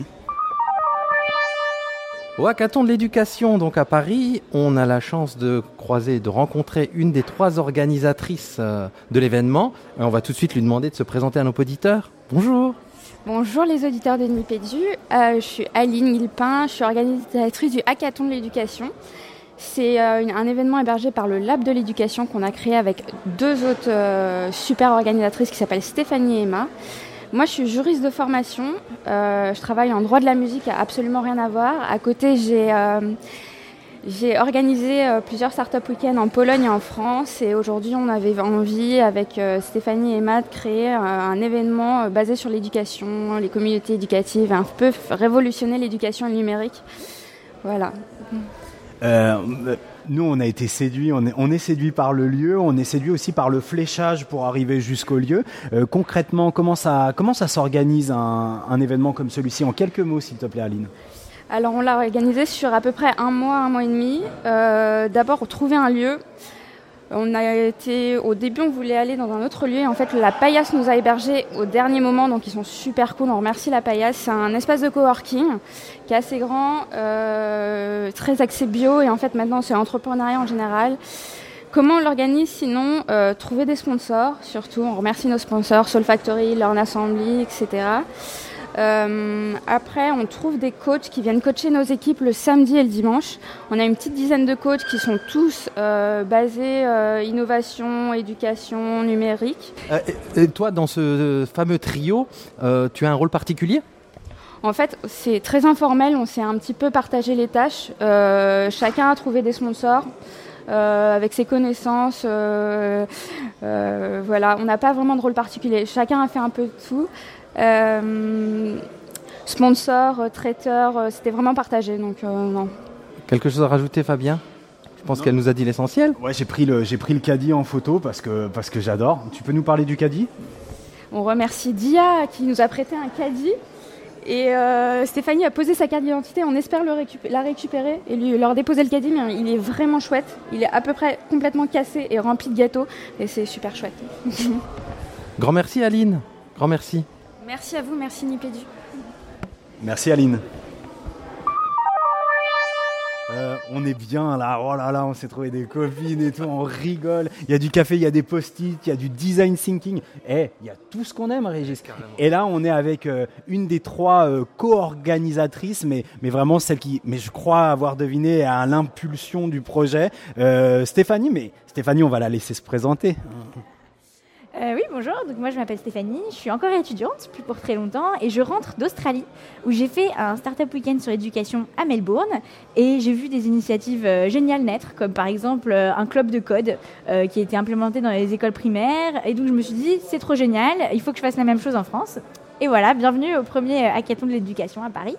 Au hackathon de l'éducation, donc à Paris, on a la chance de croiser, de rencontrer une des trois organisatrices euh, de l'événement. On va tout de suite lui demander de se présenter à nos auditeurs. Bonjour. Bonjour les auditeurs de Nipédu, Euh, je suis Aline Guilpin, je suis organisatrice du Hackathon de l'éducation. C'est euh, un événement hébergé par le Lab de l'éducation qu'on a créé avec deux autres super organisatrices qui s'appellent Stéphanie et Emma. Moi je suis juriste de formation, Euh, je travaille en droit de la musique, absolument rien à voir. À côté j'ai... euh, j'ai organisé euh, plusieurs startup week-ends en Pologne et en France et aujourd'hui on avait envie avec Stéphanie et Emma de créer un événement basé sur l'éducation, les communautés éducatives, un peu révolutionner l'éducation numérique. Voilà. Nous, on a été séduits, on est, séduits par le lieu, on est séduits aussi par le fléchage pour arriver jusqu'au lieu. Euh, concrètement, comment ça, comment s'organise un, un événement comme celui-ci? En quelques mots, s'il te plaît, Aline. Alors on l'a organisé sur à peu près un mois, un mois et demi. Euh, D'abord trouver un lieu. On a été au début on voulait aller dans un autre lieu. En fait la Paillasse nous a hébergés au dernier moment donc ils sont super cool. On remercie la Paillasse. C'est un espace de coworking qui est assez grand, euh, très axé bio et en fait maintenant c'est entrepreneuriat en général. Comment on l'organise sinon euh, Trouver des sponsors surtout. On remercie nos sponsors Soul Factory, Learn Assembly, etc. Euh, après, on trouve des coachs qui viennent coacher nos équipes le samedi et le dimanche. On a une petite dizaine de coachs qui sont tous euh, basés euh, innovation, éducation, numérique. Euh, et, toi, dans ce fameux trio, euh, tu as un rôle particulier? En fait, c'est très informel. On s'est un petit peu partagé les tâches. Chacun a trouvé des sponsors. euh, avec ses connaissances, euh, euh, voilà, on n'a pas vraiment de rôle particulier. Chacun a fait un peu de tout. Euh, sponsor, euh, traiteur, euh, c'était vraiment partagé. Donc euh, non. Quelque chose à rajouter, Fabien? Je pense qu'elle nous a dit l'essentiel. Ouais, j'ai pris le j'ai pris le caddie en photo parce que parce que j'adore. Tu peux nous parler du caddie? On remercie Dia qui nous a prêté un caddie. Et euh, Stéphanie a posé sa carte d'identité. On espère le récup- la récupérer et lui leur déposer le caddie. Mais il est vraiment chouette. Il est à peu près complètement cassé et rempli de gâteaux. Et c'est super chouette. Grand merci, Aline. Grand merci. Merci à vous, merci Nipédu. Merci Aline. Euh, on est bien là, oh là là, on s'est trouvé des copines et tout, on rigole. Il y a du café, il y a des post-it, il y a du design thinking. Eh, il y a tout ce qu'on aime, Régis. Et là, on est avec euh, une des trois euh, co-organisatrices, mais, mais vraiment celle qui, mais je crois avoir deviné à l'impulsion du projet, euh, Stéphanie. Mais Stéphanie, on va la laisser se présenter. Euh, oui, bonjour. Donc moi, je m'appelle Stéphanie. Je suis encore étudiante, plus pour très longtemps, et je rentre d'Australie, où j'ai fait un startup week-end sur l'éducation à Melbourne, et j'ai vu des initiatives euh, géniales naître, comme par exemple euh, un club de code qui a été implémenté dans les écoles primaires. Et donc je me suis dit, c'est trop génial, il faut que je fasse la même chose en France. Et voilà, bienvenue au premier hackathon de l'éducation à Paris.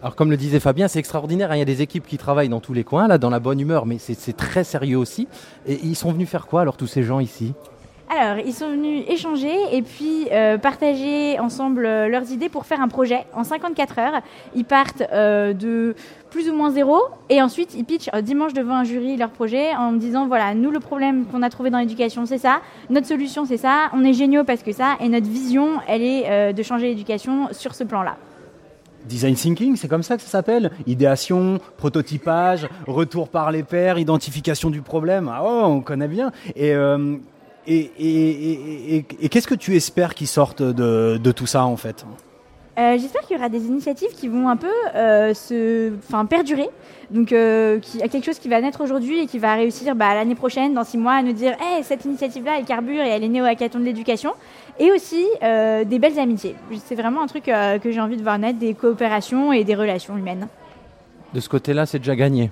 Alors comme le disait Fabien, c'est extraordinaire. hein. Il y a des équipes qui travaillent dans tous les coins, là, dans la bonne humeur, mais c'est très sérieux aussi. Et ils sont venus faire quoi alors tous ces gens ici? Alors, ils sont venus échanger et puis euh, partager ensemble euh, leurs idées pour faire un projet en 54 heures. Ils partent euh, de plus ou moins zéro et ensuite ils pitchent dimanche devant un jury leur projet en disant voilà, nous le problème qu'on a trouvé dans l'éducation c'est ça, notre solution c'est ça, on est géniaux parce que ça et notre vision elle est de changer l'éducation sur ce plan-là. Design thinking, c'est comme ça que ça s'appelle Idéation, prototypage, retour par les pairs, identification du problème. Ah oh, on connaît bien. Et, et, et, et, et- et qu'est-ce que tu espères qui sortent de, de tout ça en fait? Euh, J'espère qu'il y aura des initiatives qui vont un peu euh, se, enfin, perdurer. Donc, euh, qui, quelque chose qui va naître aujourd'hui et qui va réussir bah, l'année prochaine, dans six mois, à nous dire hey, cette initiative-là, elle carbure et elle est née au hackathon de l'éducation. Et aussi euh, des belles amitiés. C'est vraiment un truc euh, que j'ai envie de voir naître, des coopérations et des relations humaines. De ce côté-là, c'est déjà gagné.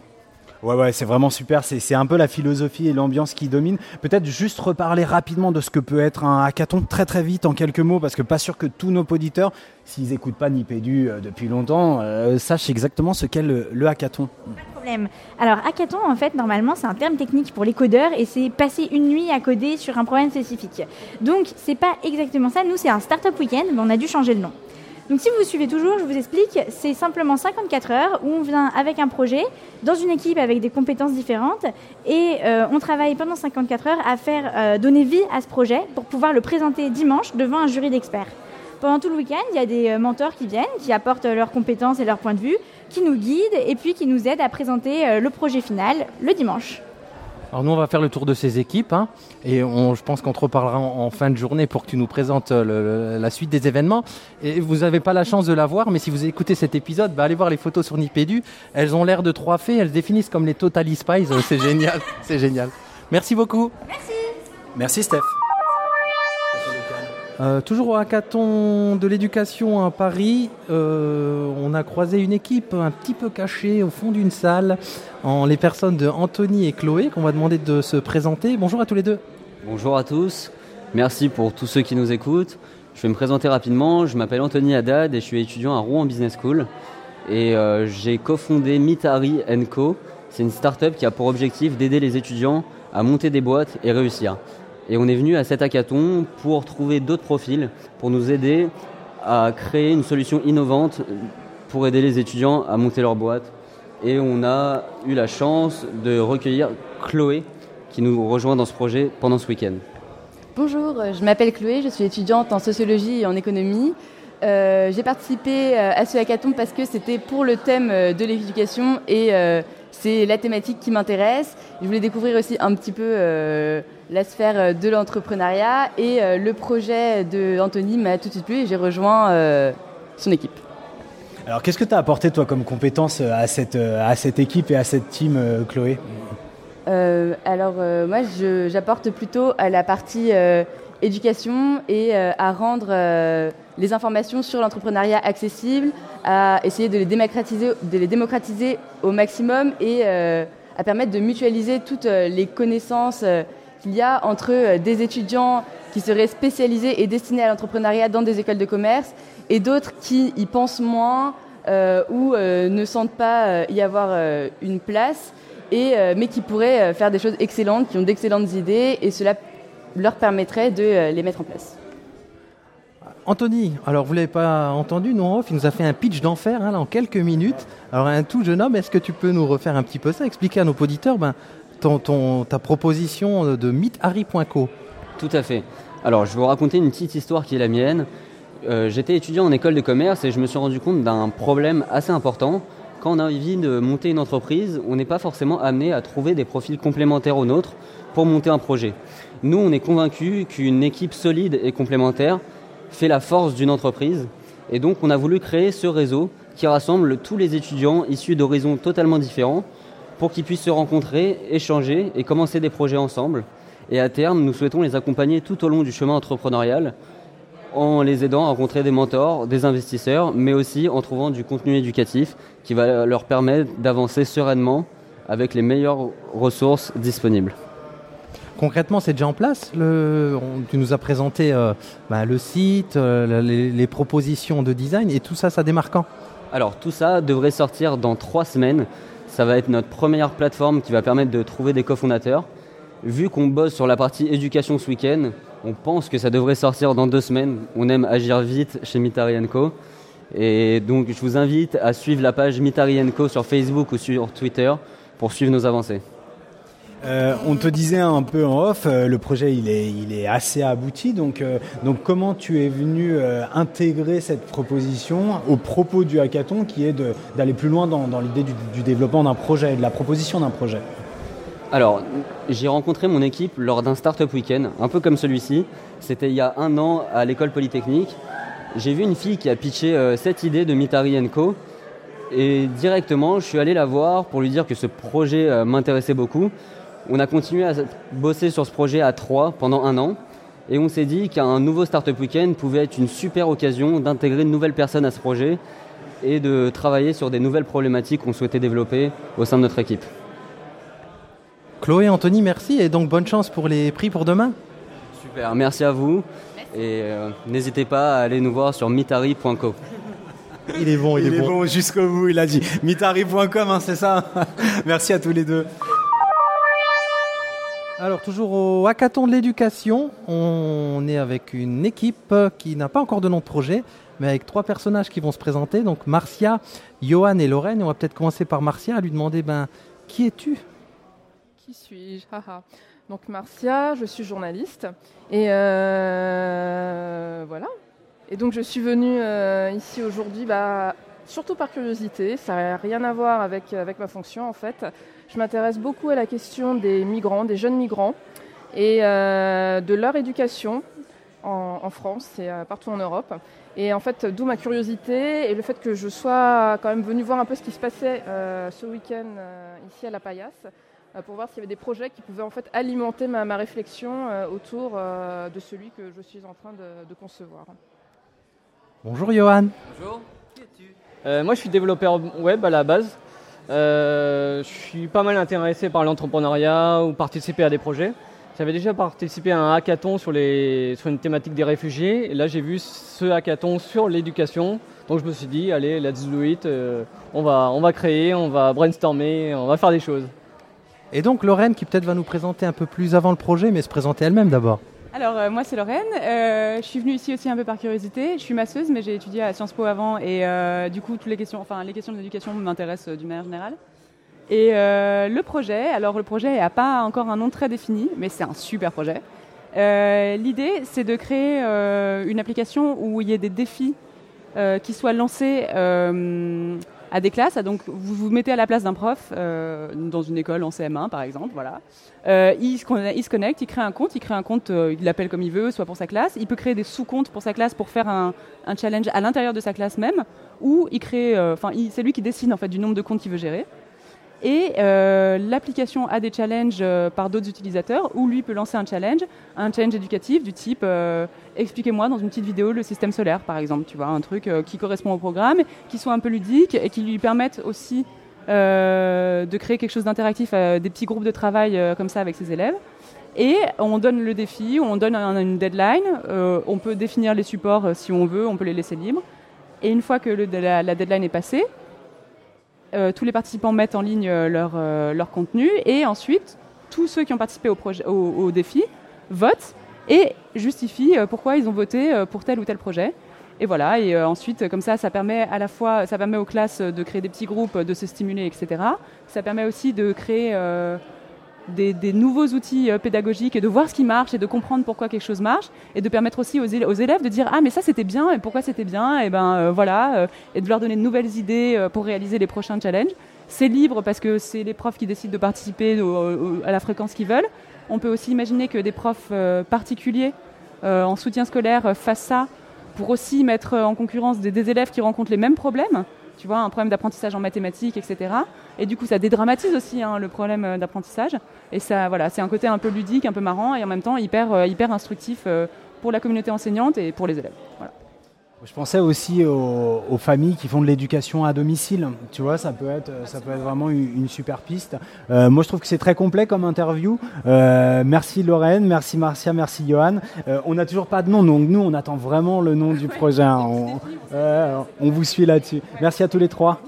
Ouais, ouais, c'est vraiment super. C'est un peu la philosophie et l'ambiance qui domine. Peut-être juste reparler rapidement de ce que peut être un hackathon très très vite en quelques mots, parce que pas sûr que tous nos auditeurs, s'ils écoutent pas Nipédu euh, depuis longtemps, euh, sachent exactement ce qu'est le, hackathon. problème. Alors, hackathon, en fait, normalement, c'est un terme technique pour les codeurs et c'est passer une nuit à coder sur un problème spécifique. Donc, c'est pas exactement ça. Nous, c'est un startup week-end, mais on a dû changer le nom. Donc, si vous suivez toujours, je vous explique, c'est simplement 54 heures où on vient avec un projet, dans une équipe avec des compétences différentes, et euh, on travaille pendant 54 heures à faire euh, donner vie à ce projet pour pouvoir le présenter dimanche devant un jury d'experts. Pendant tout le week-end, il y a des euh, mentors qui viennent, qui apportent leurs compétences et leurs points de vue, qui nous guident et puis qui nous aident à présenter le projet final le dimanche. Alors nous, on va faire le tour de ces équipes, hein, et on, je pense qu'on te reparlera en, en fin de journée pour que tu nous présentes euh, le- le- la suite des événements. Et vous n'avez pas la chance de la voir, mais si vous écoutez cet épisode, bah, allez voir les photos sur Nipédu. Elles ont l'air de trois fées, elles se définissent comme les Totally Spies. Euh, C'est génial, c'est génial. Merci beaucoup. Merci Steph. Euh, toujours au hackathon de l'éducation à Paris, euh, on a croisé une équipe un petit peu cachée au fond d'une salle, en les personnes de Anthony et Chloé, qu'on va demander de se présenter. Bonjour à tous les deux. Bonjour à tous, merci pour tous ceux qui nous écoutent. Je vais me présenter rapidement, je m'appelle Anthony Haddad et je suis étudiant à Rouen Business School. Et euh, j'ai cofondé Mitari Co. C'est une start-up qui a pour objectif d'aider les étudiants à monter des boîtes et réussir. Et on est venu à cet hackathon pour trouver d'autres profils, pour nous aider à créer une solution innovante pour aider les étudiants à monter leur boîte. Et on a eu la chance de recueillir Chloé, qui nous rejoint dans ce projet pendant ce week-end. Bonjour, je m'appelle Chloé, je suis étudiante en sociologie et en économie. Euh, j'ai participé euh, à ce hackathon parce que c'était pour le thème euh, de l'éducation et c'est la thématique qui m'intéresse. Je voulais découvrir aussi un petit peu la sphère de l'entrepreneuriat et le projet d'Anthony m'a tout de suite plu et j'ai rejoint son équipe. Alors qu'est-ce que tu as apporté toi comme compétence à cette, à cette équipe et à cette team, Chloé? Alors moi j'apporte plutôt à la partie éducation et à rendre les informations sur l'entrepreneuriat accessibles, à essayer de les démocratiser, au maximum et euh, à permettre de mutualiser toutes euh, les connaissances euh, qu'il y a entre des étudiants qui seraient spécialisés et destinés à l'entrepreneuriat dans des écoles de commerce et d'autres qui y pensent moins ou ne sentent pas y avoir une place, mais qui pourraient faire des choses excellentes, qui ont d'excellentes idées et cela leur permettrait de les mettre en place. Anthony, alors vous l'avez pas entendu, non il nous a fait un pitch d'enfer hein, en quelques minutes. Alors un tout jeune homme, est-ce que tu peux nous refaire un petit peu ça, expliquer à nos auditeurs ben, ton, ta proposition de meetharry.co Tout à fait. Alors je vais vous raconter une petite histoire qui est la mienne. Euh, j'étais étudiant en école de commerce et je me suis rendu compte d'un problème assez important. Quand on a envie de monter une entreprise, on n'est pas forcément amené à trouver des profils complémentaires aux nôtres pour monter un projet. Nous, on est convaincus qu'une équipe solide et complémentaire, fait la force d'une entreprise. Et donc on a voulu créer ce réseau qui rassemble tous les étudiants issus d'horizons totalement différents pour qu'ils puissent se rencontrer, échanger et commencer des projets ensemble. Et à terme, nous souhaitons les accompagner tout au long du chemin entrepreneurial en les aidant à rencontrer des mentors, des investisseurs, mais aussi en trouvant du contenu éducatif qui va leur permettre d'avancer sereinement avec les meilleures ressources disponibles. Concrètement, c'est déjà en place. tu nous as présenté euh, bah, le site, euh, les, propositions de design et tout ça, ça démarre quand? Alors, tout ça devrait sortir dans trois semaines. Ça va être notre première plateforme qui va permettre de trouver des cofondateurs. Vu qu'on bosse sur la partie éducation ce week-end, on pense que ça devrait sortir dans deux semaines. On aime agir vite chez Mitari. Et donc, je vous invite à suivre la page Mitari sur Facebook ou sur Twitter pour suivre nos avancées. Euh, on te disait un peu en off, euh, le projet il est, assez abouti. Donc, euh, donc comment tu es venu intégrer cette proposition au propos du hackathon, qui est d'aller plus loin dans, l'idée du, développement d'un projet, de la proposition d'un projet? Alors, j'ai rencontré mon équipe lors d'un startup week-end, un peu comme celui-ci. C'était il y a un an à l'école polytechnique. J'ai vu une fille qui a pitché cette idée de Mitari Co. Et directement, je suis allé la voir pour lui dire que ce projet m'intéressait beaucoup on a continué à bosser sur ce projet à trois pendant un an. Et on s'est dit qu'un nouveau Startup Weekend pouvait être une super occasion d'intégrer de nouvelles personnes à ce projet et de travailler sur des nouvelles problématiques qu'on souhaitait développer au sein de notre équipe. Chloé, Anthony, merci et donc bonne chance pour les prix pour demain. Super, merci à vous et euh, n'hésitez pas à aller nous voir sur mitari.co. Il est bon, il, est, bon, jusqu'au bout, il a dit mitari.com, hein, c'est ça Merci à tous les deux. Alors toujours au hackathon de l'éducation, on est avec une équipe qui n'a pas encore de nom de projet, mais avec trois personnages qui vont se présenter. Donc Marcia, Johan et Lorraine. On va peut-être commencer par Marcia, à lui demander ben, qui es-tu? Qui suis-je? Donc Marcia, je suis journaliste. Et euh, voilà. Et donc je suis venue euh, ici aujourd'hui bah, surtout par curiosité. Ça n'a rien à voir avec, avec ma fonction en fait. Je m'intéresse beaucoup à la question des migrants, des jeunes migrants, et euh, de leur éducation en, France et partout en Europe. Et en fait, d'où ma curiosité et le fait que je sois quand même venue voir un peu ce qui se passait ce week-end ici à La Paillasse, pour voir s'il y avait des projets qui pouvaient en fait alimenter ma, réflexion autour de celui que je suis en train de, de concevoir. Bonjour Johan. Bonjour. Qui es-tu? Moi, je suis développeur web à la base. Euh, je suis pas mal intéressé par l'entrepreneuriat ou participer à des projets. J'avais déjà participé à un hackathon sur, les, sur une thématique des réfugiés. Et là, j'ai vu ce hackathon sur l'éducation. Donc, je me suis dit, allez, let's do it. Euh, on, va, on va créer, on va brainstormer, on va faire des choses. Et donc, Lorraine, qui peut-être va nous présenter un peu plus avant le projet, mais se présenter elle-même d'abord. Alors, euh, moi, c'est Lorraine. Euh, je suis venue ici aussi un peu par curiosité. Je suis masseuse, mais j'ai étudié à Sciences Po avant. Et euh, du coup, toutes les questions, enfin, les questions de l'éducation m'intéressent d'une manière générale. Et le projet, alors le projet n'a pas encore un nom très défini, mais c'est un super projet. L'idée, c'est de créer une application où il y ait des défis qui soient lancés à des classes. Donc, vous vous mettez à la place d'un prof euh, dans une école en CM1, par exemple. Voilà. Euh, il, se connecte, il crée un compte, il crée un compte, euh, il l'appelle comme il veut, soit pour sa classe. Il peut créer des sous-comptes pour sa classe pour faire un, un challenge à l'intérieur de sa classe même, ou il crée, enfin, c'est lui qui décide en fait du nombre de comptes qu'il veut gérer. Et euh, l'application a des challenges euh, par d'autres utilisateurs où lui peut lancer un challenge, un challenge éducatif du type euh, expliquez-moi dans une petite vidéo le système solaire par exemple, tu vois, un truc qui correspond au programme, qui soit un peu ludique et qui lui permette aussi de créer quelque chose d'interactif, des petits groupes de travail comme ça avec ses élèves. Et on donne le défi, on donne un- une deadline, on peut définir les supports si on veut, on peut les laisser libres. Et une fois que la, deadline est passée, tous les participants mettent en ligne euh, leur, euh, leur contenu et ensuite tous ceux qui ont participé au, projet, au, défi votent et justifient euh, pourquoi ils ont voté euh, pour tel ou tel projet. Et voilà, et euh, ensuite, comme ça, ça permet à la fois, ça permet aux classes de créer des petits groupes, de se stimuler, etc. Ça permet aussi de créer euh, des, nouveaux outils euh, pédagogiques et de voir ce qui marche et de comprendre pourquoi quelque chose marche et de permettre aussi aux, élèves de dire ah mais ça c'était bien et pourquoi c'était bien et ben euh, voilà euh, et de leur donner de nouvelles idées pour réaliser les prochains challenges. C'est libre parce que c'est les profs qui décident de participer à la fréquence qu'ils veulent. On peut aussi imaginer que des profs particuliers en soutien scolaire fassent ça pour aussi mettre en concurrence des élèves qui rencontrent les mêmes problèmes, tu vois, un problème d'apprentissage en mathématiques, etc. Et du coup, ça dédramatise aussi hein, le problème euh, d'apprentissage. Et ça, voilà, c'est un côté un peu ludique, un peu marrant, et en même temps hyper, euh, hyper instructif euh, pour la communauté enseignante et pour les élèves. Voilà. Je pensais aussi aux, aux familles qui font de l'éducation à domicile. Tu vois, ça peut être, ça peut être vraiment une, une super piste. Euh, moi, je trouve que c'est très complet comme interview. Euh, merci Lorraine, merci Marcia, merci Johan. Euh, on n'a toujours pas de nom, donc nous, on attend vraiment le nom du projet. hein. On, on vous suit là-dessus. Merci à tous les trois.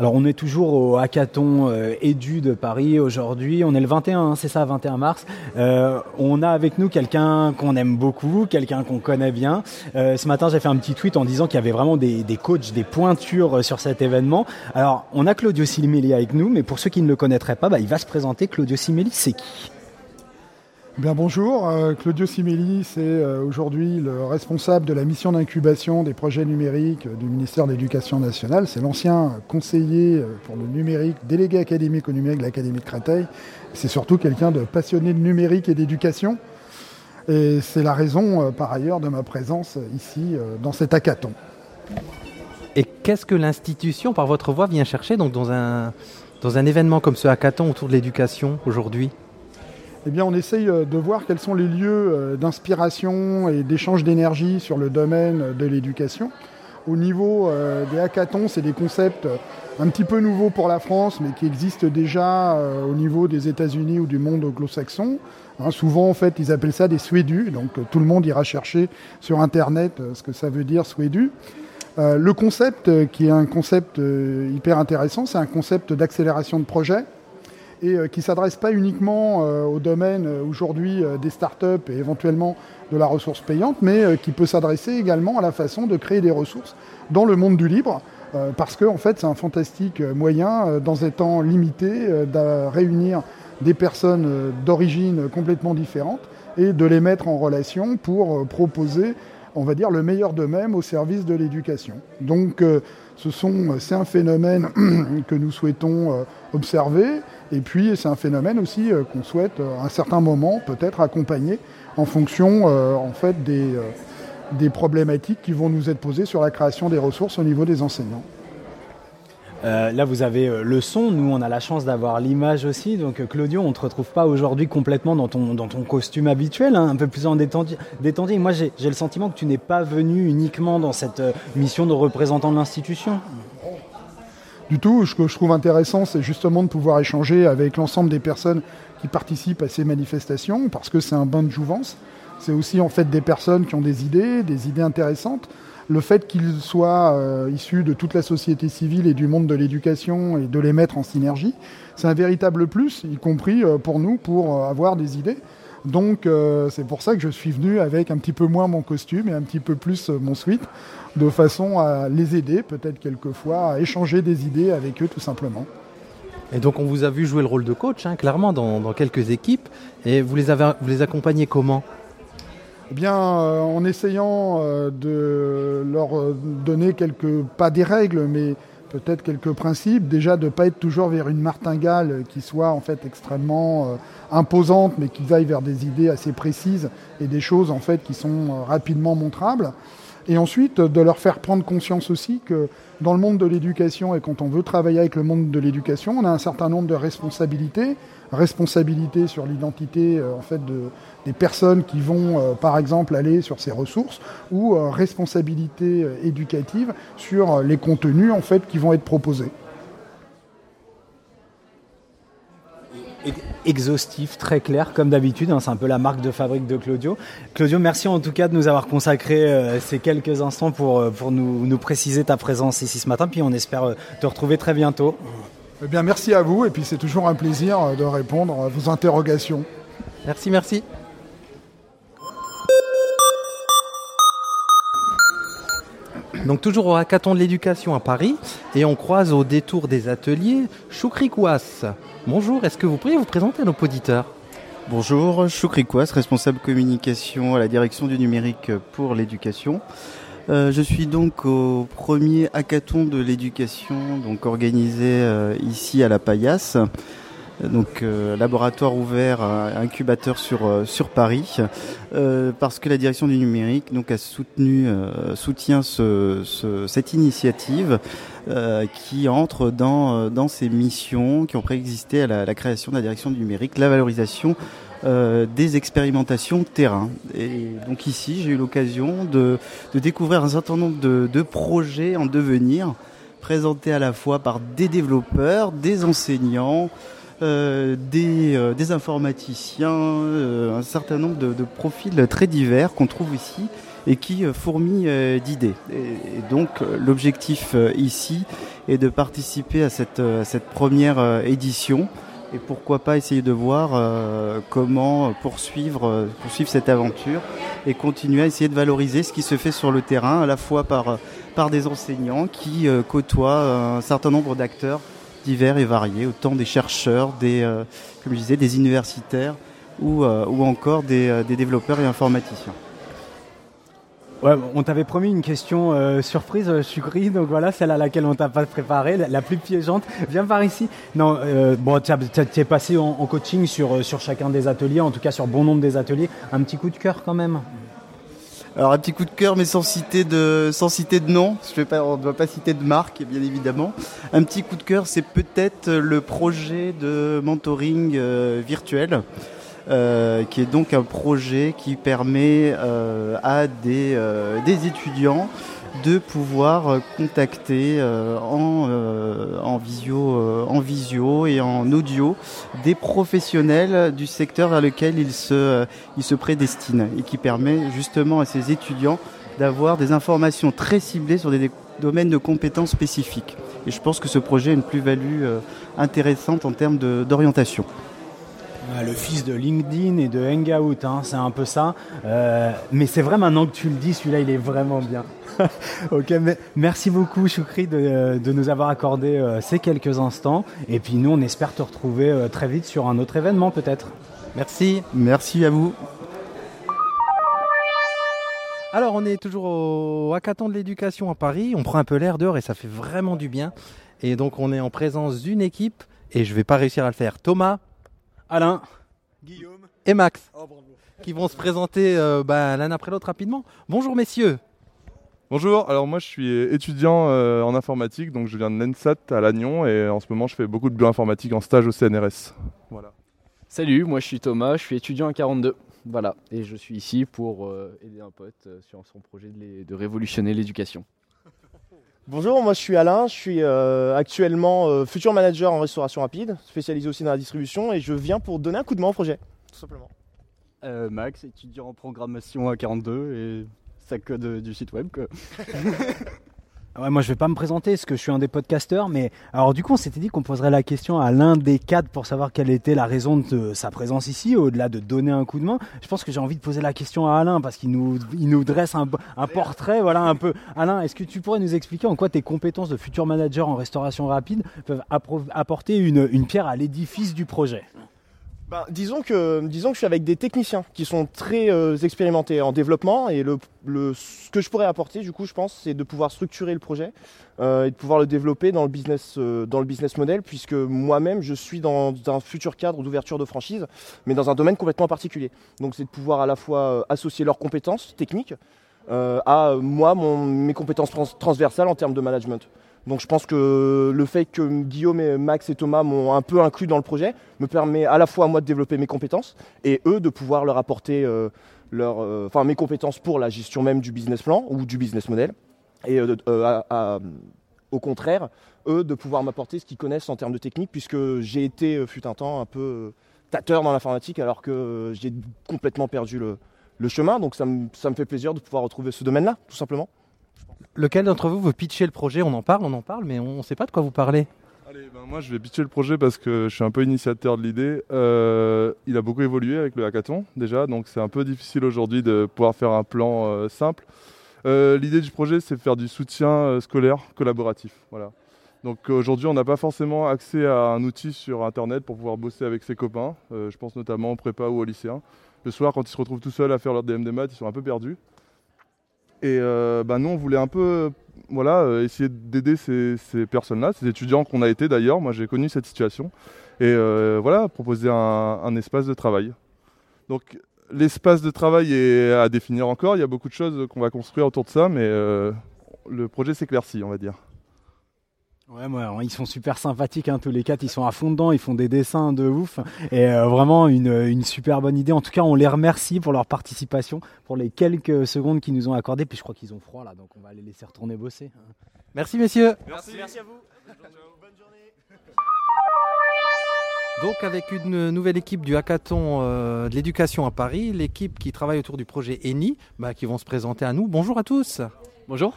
Alors on est toujours au hackathon euh, Edu de Paris aujourd'hui. On est le 21, hein, c'est ça, 21 mars. Euh, on a avec nous quelqu'un qu'on aime beaucoup, quelqu'un qu'on connaît bien. Euh, ce matin, j'ai fait un petit tweet en disant qu'il y avait vraiment des, des coachs, des pointures euh, sur cet événement. Alors on a Claudio Simelli avec nous, mais pour ceux qui ne le connaîtraient pas, bah, il va se présenter. Claudio Simelli, c'est qui? Bien bonjour, euh, Claudio Simelli, c'est euh, aujourd'hui le responsable de la mission d'incubation des projets numériques euh, du ministère de l'Éducation nationale. C'est l'ancien conseiller pour le numérique, délégué académique au numérique de l'Académie de Créteil. C'est surtout quelqu'un de passionné de numérique et d'éducation. Et c'est la raison, par ailleurs, de ma présence ici dans cet hackathon. Et qu'est-ce que l'institution, par votre voix, vient chercher dans un, dans un événement comme ce hackathon autour de l'éducation aujourd'hui? Eh on essaye euh, de voir quels sont les lieux euh, d'inspiration et d'échange d'énergie sur le domaine de l'éducation. Au niveau euh, des hackathons, c'est des concepts un petit peu nouveaux pour la France, mais qui existent déjà au niveau des États-Unis ou du monde anglo-saxon. Hein, souvent, en fait, ils appellent ça des SWEDU, donc tout le monde ira chercher sur Internet ce que ça veut dire SWEDU. Euh, le concept, qui est un concept hyper intéressant, c'est un concept d'accélération de projet et euh, qui s'adresse pas uniquement euh, au domaine euh, aujourd'hui des startups et éventuellement de la ressource payante, mais qui peut s'adresser également à la façon de créer des ressources dans le monde du libre, parce que en fait c'est un fantastique moyen dans un temps limité de réunir des personnes d'origine complètement différentes et de les mettre en relation pour proposer on va dire le meilleur d'eux-mêmes au service de l'éducation. Donc c'est un phénomène que nous souhaitons observer et puis c'est un phénomène aussi euh, qu'on souhaite euh, à un certain moment peut-être accompagner en fonction euh, en fait des, euh, des problématiques qui vont nous être posées sur la création des ressources au niveau des enseignants. Euh, là, vous avez euh, le son. Nous, on a la chance d'avoir l'image aussi. Donc, euh, Claudio, on ne te retrouve pas aujourd'hui complètement dans ton, dans ton costume habituel, hein, un peu plus en détendu. détendu. Moi, j'ai j'ai le sentiment que tu n'es pas venu uniquement dans cette mission de représentant de l'institution. Du tout, ce que je trouve intéressant, c'est justement de pouvoir échanger avec l'ensemble des personnes qui participent à ces manifestations, parce que c'est un bain de jouvence. C'est aussi en fait des personnes qui ont des idées, des idées intéressantes. le fait qu'ils soient euh, issus de toute la société civile et du monde de l'éducation et de les mettre en synergie, c'est un véritable plus, y compris euh, pour nous, pour euh, avoir des idées. Donc euh, c'est pour ça que je suis venu avec un petit peu moins mon costume et un petit peu plus euh, mon suite, de façon à les aider, peut-être quelquefois, à échanger des idées avec eux tout simplement. Et donc on vous a vu jouer le rôle de coach, hein, clairement, dans, dans quelques équipes. Et vous les, avez, vous les accompagnez comment? Eh bien, euh, en essayant euh, de leur euh, donner quelques, pas des règles, mais peut-être quelques principes. Déjà, de ne pas être toujours vers une martingale qui soit en fait extrêmement euh, imposante, mais qui aille vers des idées assez précises et des choses en fait qui sont rapidement montrables. Et ensuite, de leur faire prendre conscience aussi que dans le monde de l'éducation et quand on veut travailler avec le monde de l'éducation, on a un certain nombre de responsabilités. Responsabilités sur l'identité euh, en fait de, des personnes qui vont, euh, par exemple, aller sur ces ressources, ou euh, responsabilités euh, éducatives sur les contenus qui vont être proposés. Exhaustif, très clair, comme d'habitude. hein, c'est un peu la marque de fabrique de Claudio. Claudio, merci en tout cas de nous avoir consacré euh, ces quelques instants pour, euh, pour nous, nous préciser ta présence ici ce matin. Puis on espère euh, te retrouver très bientôt. Eh bien, merci à vous, et puis c'est toujours un plaisir euh, de répondre à vos interrogations. Merci, merci. Donc toujours au hackathon de l'éducation à Paris et on croise au détour des ateliers Choukri Kouas. Bonjour, est-ce que vous pourriez vous présenter à nos auditeurs Bonjour, Choukri responsable communication à la direction du numérique pour l'éducation. Euh, je suis donc au premier hackathon de l'éducation, donc organisé euh, ici à la Paillasse, donc euh, laboratoire ouvert, incubateur sur euh, sur Paris, euh, parce que la direction du numérique donc a soutenu euh, soutient ce, ce- cette initiative euh, qui entre dans euh, dans ses missions qui ont préexisté à la, la création de la direction du numérique, la valorisation euh, des expérimentations terrain. Et donc ici, j'ai eu l'occasion de, de découvrir un certain nombre de, de projets en devenir, présentés à la fois par des développeurs, des enseignants, euh, des, euh, des informaticiens, euh, un certain nombre de, profils très divers qu'on trouve ici et qui fourmillent d'idées. Et, donc l'objectif ici est de participer à cette, première édition et pourquoi pas essayer de voir comment poursuivre, cette aventure et continuer à essayer de valoriser ce qui se fait sur le terrain, à la fois par, des enseignants qui côtoient un certain nombre d'acteurs divers et variés, autant des chercheurs, des, euh, comme je disais, des universitaires ou, euh, ou encore des, euh, des développeurs et informaticiens. On t'avait promis une question surprise, Chukri, donc voilà, celle à laquelle on t'a pas préparé, la, plus piégeante. Viens par ici. Non, bon, tu es passé en, en coaching sur, sur chacun des ateliers, en tout cas sur bon nombre des ateliers. Un petit coup de cœur quand même Alors un petit coup de cœur, mais sans citer de, sans citer de nom. Pas, on ne doit pas citer de marque, bien évidemment. Un petit coup de cœur, c'est peut-être le projet de mentoring euh, virtuel. euh, qui est donc un projet qui permet euh, à des, des étudiants de pouvoir euh, contacter euh, en, euh, en, visio, et en audio des professionnels du secteur vers lequel ils se, ils prédestinent et qui permet justement à ces étudiants d'avoir des informations très ciblées sur des, domaines de compétences spécifiques. Et je pense que ce projet a une plus-value intéressante en termes d'orientation. Ouais, Le fils de LinkedIn et de Hangout, hein, c'est un peu ça. Mais c'est vrai maintenant que tu le dis, celui-là, il est vraiment bien. ok, mais merci beaucoup, Choukri, de, de nous avoir accordé euh, ces quelques instants. Et puis nous, on espère te retrouver euh, très vite sur un autre événement, peut-être. Merci. Merci à vous. Alors, on est toujours au hackathon de l'éducation à Paris. On prend un peu l'air dehors et ça fait vraiment du bien. Et donc, on est en présence d'une équipe et je vais pas réussir à le faire. Thomas, Alain, Guillaume et Max qui vont se présenter euh, bah, l'un après l'autre rapidement. Bonjour, messieurs. Bonjour, alors moi je suis étudiant euh, en informatique, donc je viens de l'ENSAT à Lannion et en ce moment je fais beaucoup de bioinformatique en stage au CNRS. Voilà. Salut, moi je suis Thomas, je suis étudiant à 42. Voilà, et je suis ici pour euh, aider un pote euh, sur son projet de, les- de révolutionner l'éducation. Bonjour, moi je suis Alain, je suis euh, actuellement euh, futur manager en restauration rapide, spécialisé aussi dans la distribution et je viens pour donner un coup de main au projet, tout simplement. Euh, Max, étudiant en programmation à 42 et euh, du site web. Quoi. Ah Ouais, moi, je vais pas me présenter parce que je suis un des podcasteurs, mais alors du coup, on s'était dit qu'on poserait la question à l'un des quatre pour savoir quelle était la raison de sa présence ici, au-delà de donner un coup de main. Je pense que j'ai envie de poser la question à Alain parce qu'il nous, il nous dresse un, un portrait, voilà, un peu. Alain, est-ce que tu pourrais nous expliquer en quoi tes compétences de futur manager en restauration rapide peuvent apporter une, une pierre à l'édifice du projet? Ben, disons, que, disons je suis avec des techniciens qui sont très euh, expérimentés en développement et le, ce que je pourrais apporter, du coup, je pense, c'est de pouvoir structurer le projet euh, et de pouvoir le développer dans le business, euh, dans le business model, puisque moi-même, je suis dans un futur cadre d'ouverture de franchise, mais dans un domaine complètement particulier. Donc, c'est de pouvoir à la fois associer leurs compétences techniques à moi, mes compétences trans- transversales en termes de management. Donc je pense que le fait que Guillaume, Max et Thomas m'ont un peu inclus dans le projet me permet à la fois à moi de développer mes compétences et eux de pouvoir leur apporter euh, leur, euh, mes compétences pour la gestion même du business plan ou du business model. Et euh, au contraire, eux de pouvoir m'apporter ce qu'ils connaissent en termes de technique puisque j'ai été, fut un temps, un peu tâteur dans l'informatique alors que j'ai complètement perdu le, chemin. Donc ça me, ça me fait plaisir de pouvoir retrouver ce domaine-là, tout simplement. Lequel d'entre vous veut pitcher le projet On en parle, on en parle, mais on ne sait pas de quoi vous parlez. Allez, ben moi je vais pitcher le projet parce que je suis un peu initiateur de l'idée. Euh, il a beaucoup évolué avec le hackathon déjà, donc c'est un peu difficile aujourd'hui de pouvoir faire un plan euh, simple. Euh, l'idée du projet c'est de faire du soutien euh, scolaire collaboratif. Voilà. Donc aujourd'hui on n'a pas forcément accès à un outil sur internet pour pouvoir bosser avec ses copains. Euh, je pense notamment aux prépa ou aux lycéens. Le soir quand ils se retrouvent tout seuls à faire leur DMD maths, ils sont un peu perdus. Et euh, bah, nous, on voulait un peu voilà, euh, essayer d'aider ces, ces personnes-là, ces étudiants qu'on a été d'ailleurs. Moi, j'ai connu cette situation. Et euh, voilà, proposer un, un espace de travail. Donc, l'espace de travail est à définir encore. Il y a beaucoup de choses qu'on va construire autour de ça, mais le projet s'éclaircit, on va dire. Ouais, ouais, alors, ils sont super sympathiques, hein, tous les quatre, ils sont à fond dedans, ils font des dessins de ouf, et euh, vraiment une, une super bonne idée. En tout cas, on les remercie pour leur participation, pour les quelques secondes qu'ils nous ont accordées, puis je crois qu'ils ont froid là, donc on va les laisser retourner bosser. hein. Merci messieurs. Merci, merci à vous. Donc avec une nouvelle équipe du hackathon euh, de l'éducation à Paris, l'équipe qui travaille autour du projet ENI, bah, qui vont se présenter à nous. Bonjour à tous. Bonjour.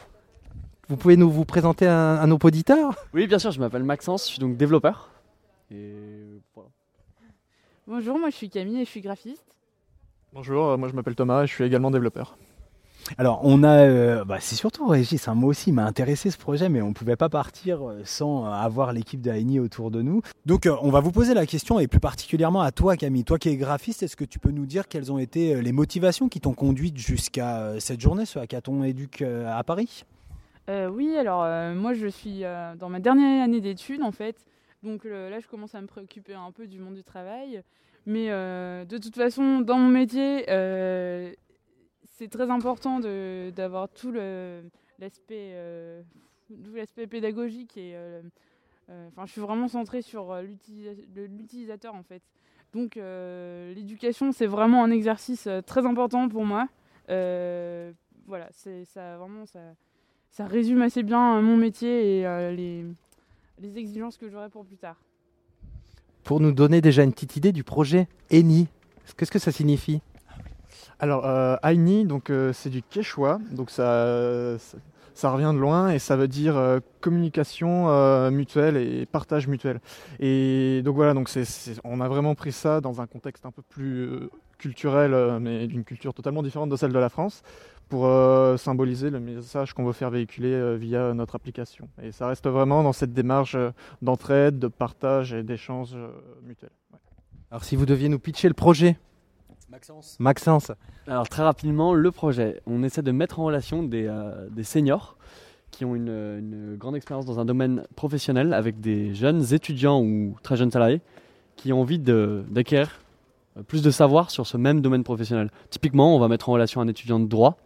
Vous pouvez nous vous présenter à, à nos auditeurs Oui, bien sûr, je m'appelle Maxence, je suis donc développeur. Et voilà. Bonjour, moi je suis Camille et je suis graphiste. Bonjour, euh, moi je m'appelle Thomas et je suis également développeur. Alors, on a, euh, bah, c'est surtout Régis, hein, moi aussi, il m'a intéressé ce projet, mais on ne pouvait pas partir euh, sans avoir l'équipe d'ANI autour de nous. Donc, euh, on va vous poser la question, et plus particulièrement à toi, Camille. Toi qui es graphiste, est-ce que tu peux nous dire quelles ont été les motivations qui t'ont conduite jusqu'à euh, cette journée, ce hackathon éduc euh, à Paris? Euh, oui, alors euh, moi je suis euh, dans ma dernière année d'études en fait, donc euh, là je commence à me préoccuper un peu du monde du travail, mais euh, de toute façon dans mon métier euh, c'est très important d'avoir tout l'aspect euh, pédagogique et euh, euh, enfin je suis vraiment centrée sur euh, l'utilisateur en fait. Donc euh, l'éducation c'est vraiment un exercice euh, très important pour moi. Euh, voilà, ça vraiment ça ça résume assez bien euh, mon métier et euh, les, les exigences que j'aurai pour plus tard. Pour nous donner déjà une petite idée du projet ENI, qu'est-ce que ça signifie? Alors, euh, Aini, donc euh, c'est du quechua, donc ça, ça, ça revient de loin et ça veut dire euh, communication euh, mutuelle et partage mutuel. Et donc voilà, donc on a vraiment pris ça dans un contexte un peu plus euh, culturel, mais d'une culture totalement différente de celle de la France, pour euh, symboliser le message qu'on veut faire véhiculer euh, via notre application. Et ça reste vraiment dans cette démarche euh, d'entraide, de partage et d'échange euh, mutuel. Alors si vous deviez nous pitcher le projet Maxence. Maxence. Alors très rapidement, le projet, on essaie de mettre en relation des, euh, des seniors qui ont une, une grande expérience dans un domaine professionnel avec des jeunes étudiants ou très jeunes salariés qui ont envie d'acquérir plus de savoir sur ce même domaine professionnel. Typiquement, on va mettre en relation un étudiant de droit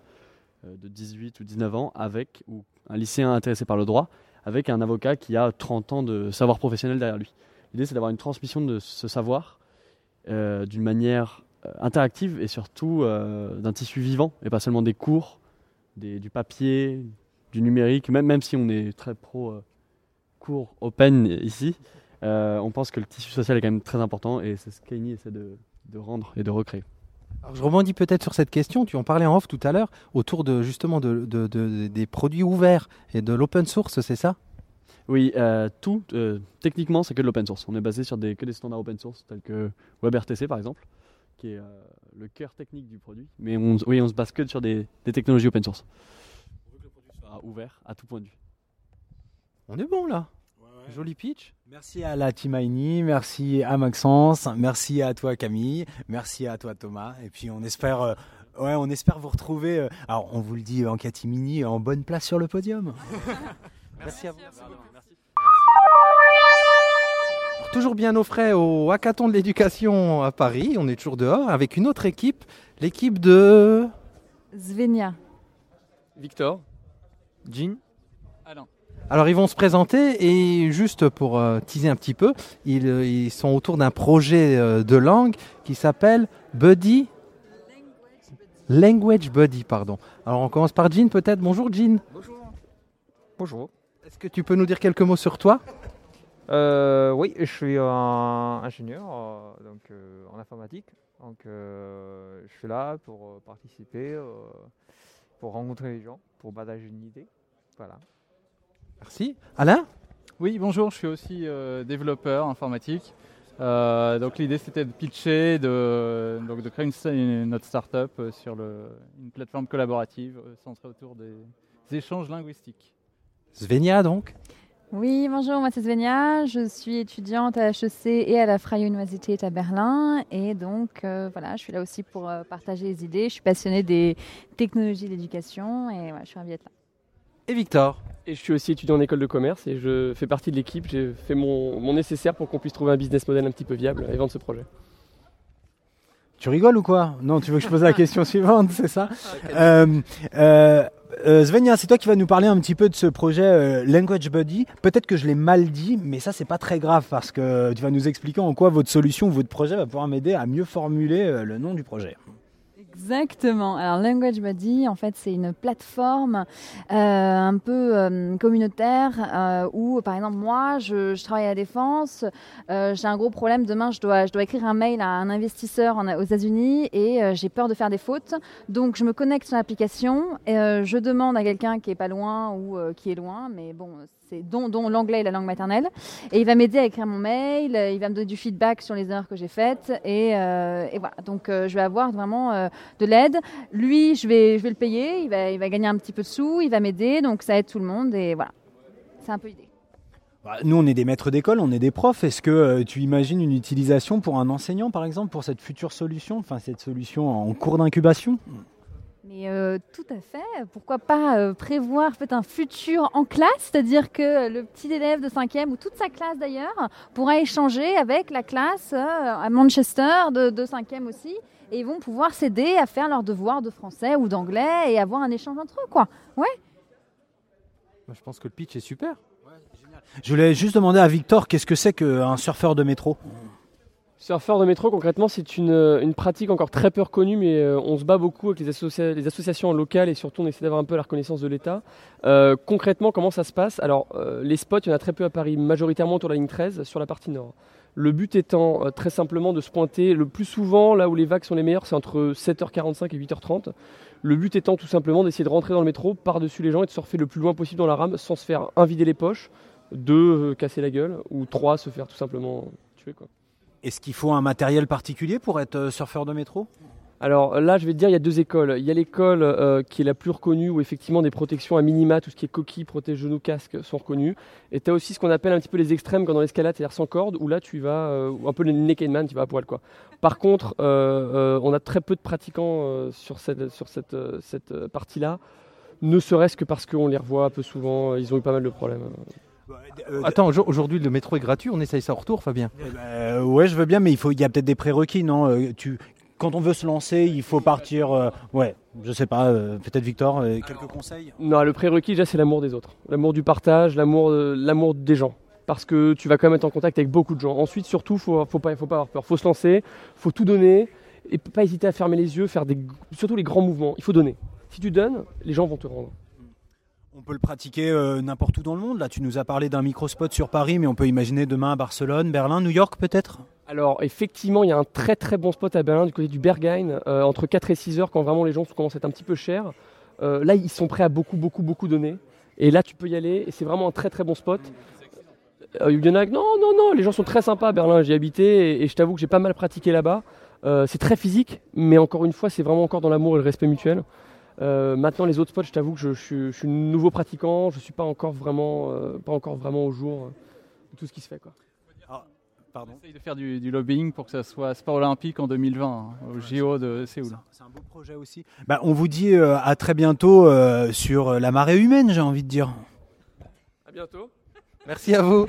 de 18 ou 19 ans avec, ou un lycéen intéressé par le droit avec un avocat qui a 30 ans de savoir professionnel derrière lui. L'idée, c'est d'avoir une transmission de ce savoir euh, d'une manière euh, interactive et surtout euh, d'un tissu vivant et pas seulement des cours, du papier, du numérique, même, même si on est très pro euh, cours open ici, euh, on pense que le tissu social est quand même très important et c'est ce qu'Aini essaie de rendre et de recréer. Alors, je rebondis peut-être sur cette question. Tu en parlais en off tout à l'heure autour de justement de, de- de- des produits ouverts et de l'open source, c'est ça? Oui, euh, tout, euh, techniquement, c'est que de l'open source. On est basé sur des, que des standards open source, tels que WebRTC par exemple, qui est euh, le cœur technique du produit. Mais on, oui, on se base que sur des, des technologies open source. On veut que le produit soit ouvert à tout point de vue. On est bon là. Joli pitch. Merci à la Team Aini, merci à Maxence, merci à toi Camille, merci à toi Thomas. Et puis on espère, euh, ouais, on espère vous retrouver. euh, alors on vous le dit en catimini, en bonne place sur le podium. merci à vous. Alors, toujours bien au frais au hackathon de l'éducation à Paris. On est toujours dehors avec une autre équipe, l'équipe de. Svenia. Victor. Jean. Alors ils vont se présenter et juste pour euh, teaser un petit peu, ils, euh, ils sont autour d'un projet euh, de langue qui s'appelle Buddy. Language Buddy, pardon. Alors on commence par Jean peut-être. Bonjour Jean. Bonjour. Bonjour. Est-ce que tu peux nous dire quelques mots sur toi? Euh, oui, je suis un ingénieur donc, euh, en informatique. Donc, euh, je suis là pour participer, euh, pour rencontrer les gens, pour partager une idée. Voilà. Merci. Alain Oui, bonjour, je suis aussi euh, développeur informatique. Euh, donc l'idée c'était de pitcher, de, donc de créer une, une- notre startup euh, sur le, une plateforme collaborative centrée autour des, des échanges linguistiques. Svenia donc? Oui, bonjour, moi c'est Svenia, je suis étudiante à HEC et à la Freie Universität à Berlin et donc euh, voilà, je suis là aussi pour euh, partager les idées, je suis passionnée des technologies d'éducation et je suis ravie d'être là. Et Victor Et je suis aussi étudiant en école de commerce et je fais partie de l'équipe. J'ai fait mon, mon nécessaire pour qu'on puisse trouver un business model un petit peu viable et vendre ce projet. Tu rigoles ou quoi? Non, tu veux que je pose la question suivante, c'est ça? Euh, euh, euh, Svenja, c'est toi qui vas nous parler un petit peu de ce projet euh, Language Buddy. Peut-être que je l'ai mal dit, mais ça c'est pas très grave parce que tu vas nous expliquer en quoi votre solution, votre projet va pouvoir m'aider à mieux formuler euh, le nom du projet. Exactement. Alors Language Buddy, en fait, c'est une plateforme euh, un peu euh, communautaire euh, où, par exemple, moi, je, je travaille à la défense, euh, j'ai un gros problème. Demain, je dois, je dois écrire un mail à un investisseur en- aux États-Unis et euh, j'ai peur de faire des fautes. Donc, je me connecte sur l'application, et, euh, je demande à quelqu'un qui est pas loin ou qui est loin, mais bon, c'est dont, l'anglais est la langue maternelle, et il va m'aider à écrire mon mail, euh, il va me donner du feedback sur les erreurs que j'ai faites, et, euh, et voilà. Donc, euh, je vais avoir vraiment de l'aide. Lui, je vais, le payer, il va, il va gagner un petit peu de sous, il va m'aider, donc ça aide tout le monde, et voilà. C'est un peu l'idée. Bah, Nous, on est des maîtres d'école, on est des profs. Est-ce que tu imagines une utilisation pour un enseignant, par exemple, pour cette future solution, enfin cette solution en cours d'incubation? Euh, tout à fait. Pourquoi pas euh, prévoir peut-être un futur en classe, c'est-à-dire que le petit élève de 5e ou toute sa classe d'ailleurs pourra échanger avec la classe euh, à Manchester de, de 5e aussi. Et ils vont pouvoir s'aider à faire leurs devoirs de français ou d'anglais et avoir un échange entre eux, quoi. Ouais. Moi, Je pense que le pitch est super. Je voulais juste demander à Victor, qu'est-ce que c'est qu'un surfeur de métro? Surfeur de métro, concrètement, c'est une, pratique encore très peu reconnue, mais euh, on se bat beaucoup avec les, associa- les associations locales et surtout on essaie d'avoir un peu la reconnaissance de l'État. Euh, concrètement, comment ça se passe? Alors, euh, les spots, il y en a très peu à Paris, majoritairement autour de la ligne 13, sur la partie nord. Le but étant très simplement de se pointer le plus souvent là où les vagues sont les meilleures, c'est entre 7h45 et 8h30. Le but étant tout simplement d'essayer de rentrer dans le métro par-dessus les gens et de surfer le plus loin possible dans la rame sans se faire un vider les poches, deux casser la gueule ou trois se faire tout simplement tuer quoi. Est-ce qu'il faut un matériel particulier pour être euh, surfeur de métro? Alors là, je vais te dire, il y a deux écoles. Il y a l'école euh, qui est la plus reconnue, où effectivement des protections à minima, tout ce qui est coquille, protège-genoux, casque, sont reconnues. Et tu as aussi ce qu'on appelle un petit peu les extrêmes, comme dans l'escalade, c'est-à-dire sans corde, où là tu vas, euh, un peu le naked man, tu vas à poil. Quoi. Par contre, euh, on a très peu de pratiquants sur cette, sur cette, cette partie-là, ne serait-ce que parce qu'on les revoit un peu souvent, ils ont eu pas mal de problèmes. Attends, aujourd- aujourd'hui le métro est gratuit, on essaye ça au retour, Fabien. Euh, ouais, je veux bien, mais il faut, il y a peut-être des prérequis, non Euh, tu, Quand on veut se lancer, il faut partir. euh, ouais, je sais pas. euh, peut-être Victor, euh, quelques conseils. Non, le prérequis, déjà, c'est l'amour des autres. L'amour du partage, l'amour euh, l'amour des gens. Parce que tu vas quand même être en contact avec beaucoup de gens. Ensuite, surtout, faut, faut pas, faut pas avoir peur. Faut se lancer, faut tout donner et pas hésiter à fermer les yeux, faire des, surtout les grands mouvements. Il faut donner. Si tu donnes, les gens vont te rendre. On peut le pratiquer euh, n'importe où dans le monde. Là, tu nous as parlé d'un microspot sur Paris, mais on peut imaginer demain à Barcelone, Berlin, New York, peut-être? Alors effectivement, il y a un très très bon spot à Berlin du côté du Berghain, euh, entre 4 et 6 heures quand vraiment les gens commencent à être un petit peu chers. Euh, là, ils sont prêts à beaucoup beaucoup beaucoup donner. Et là, tu peux y aller et c'est vraiment un très très bon spot. Euh, il y en a non, non, non, les gens sont très sympas à Berlin, j'y ai habité et, et je t'avoue que j'ai pas mal pratiqué là-bas. C'est très physique, mais encore une fois, c'est vraiment encore dans l'amour et le respect mutuel. Euh, maintenant, les autres spots, je t'avoue que je, je suis- je suis nouveau pratiquant, je suis pas encore vraiment, euh, pas encore vraiment au jour euh, de tout ce qui se fait. Quoi. On essaye de faire du, du lobbying pour que ça soit sport olympique en 2020, hein, au JO de Séoul. C'est un beau projet aussi. Bah, on vous dit euh, à très bientôt euh, sur la marée humaine, j'ai envie de dire. À bientôt. Merci à vous.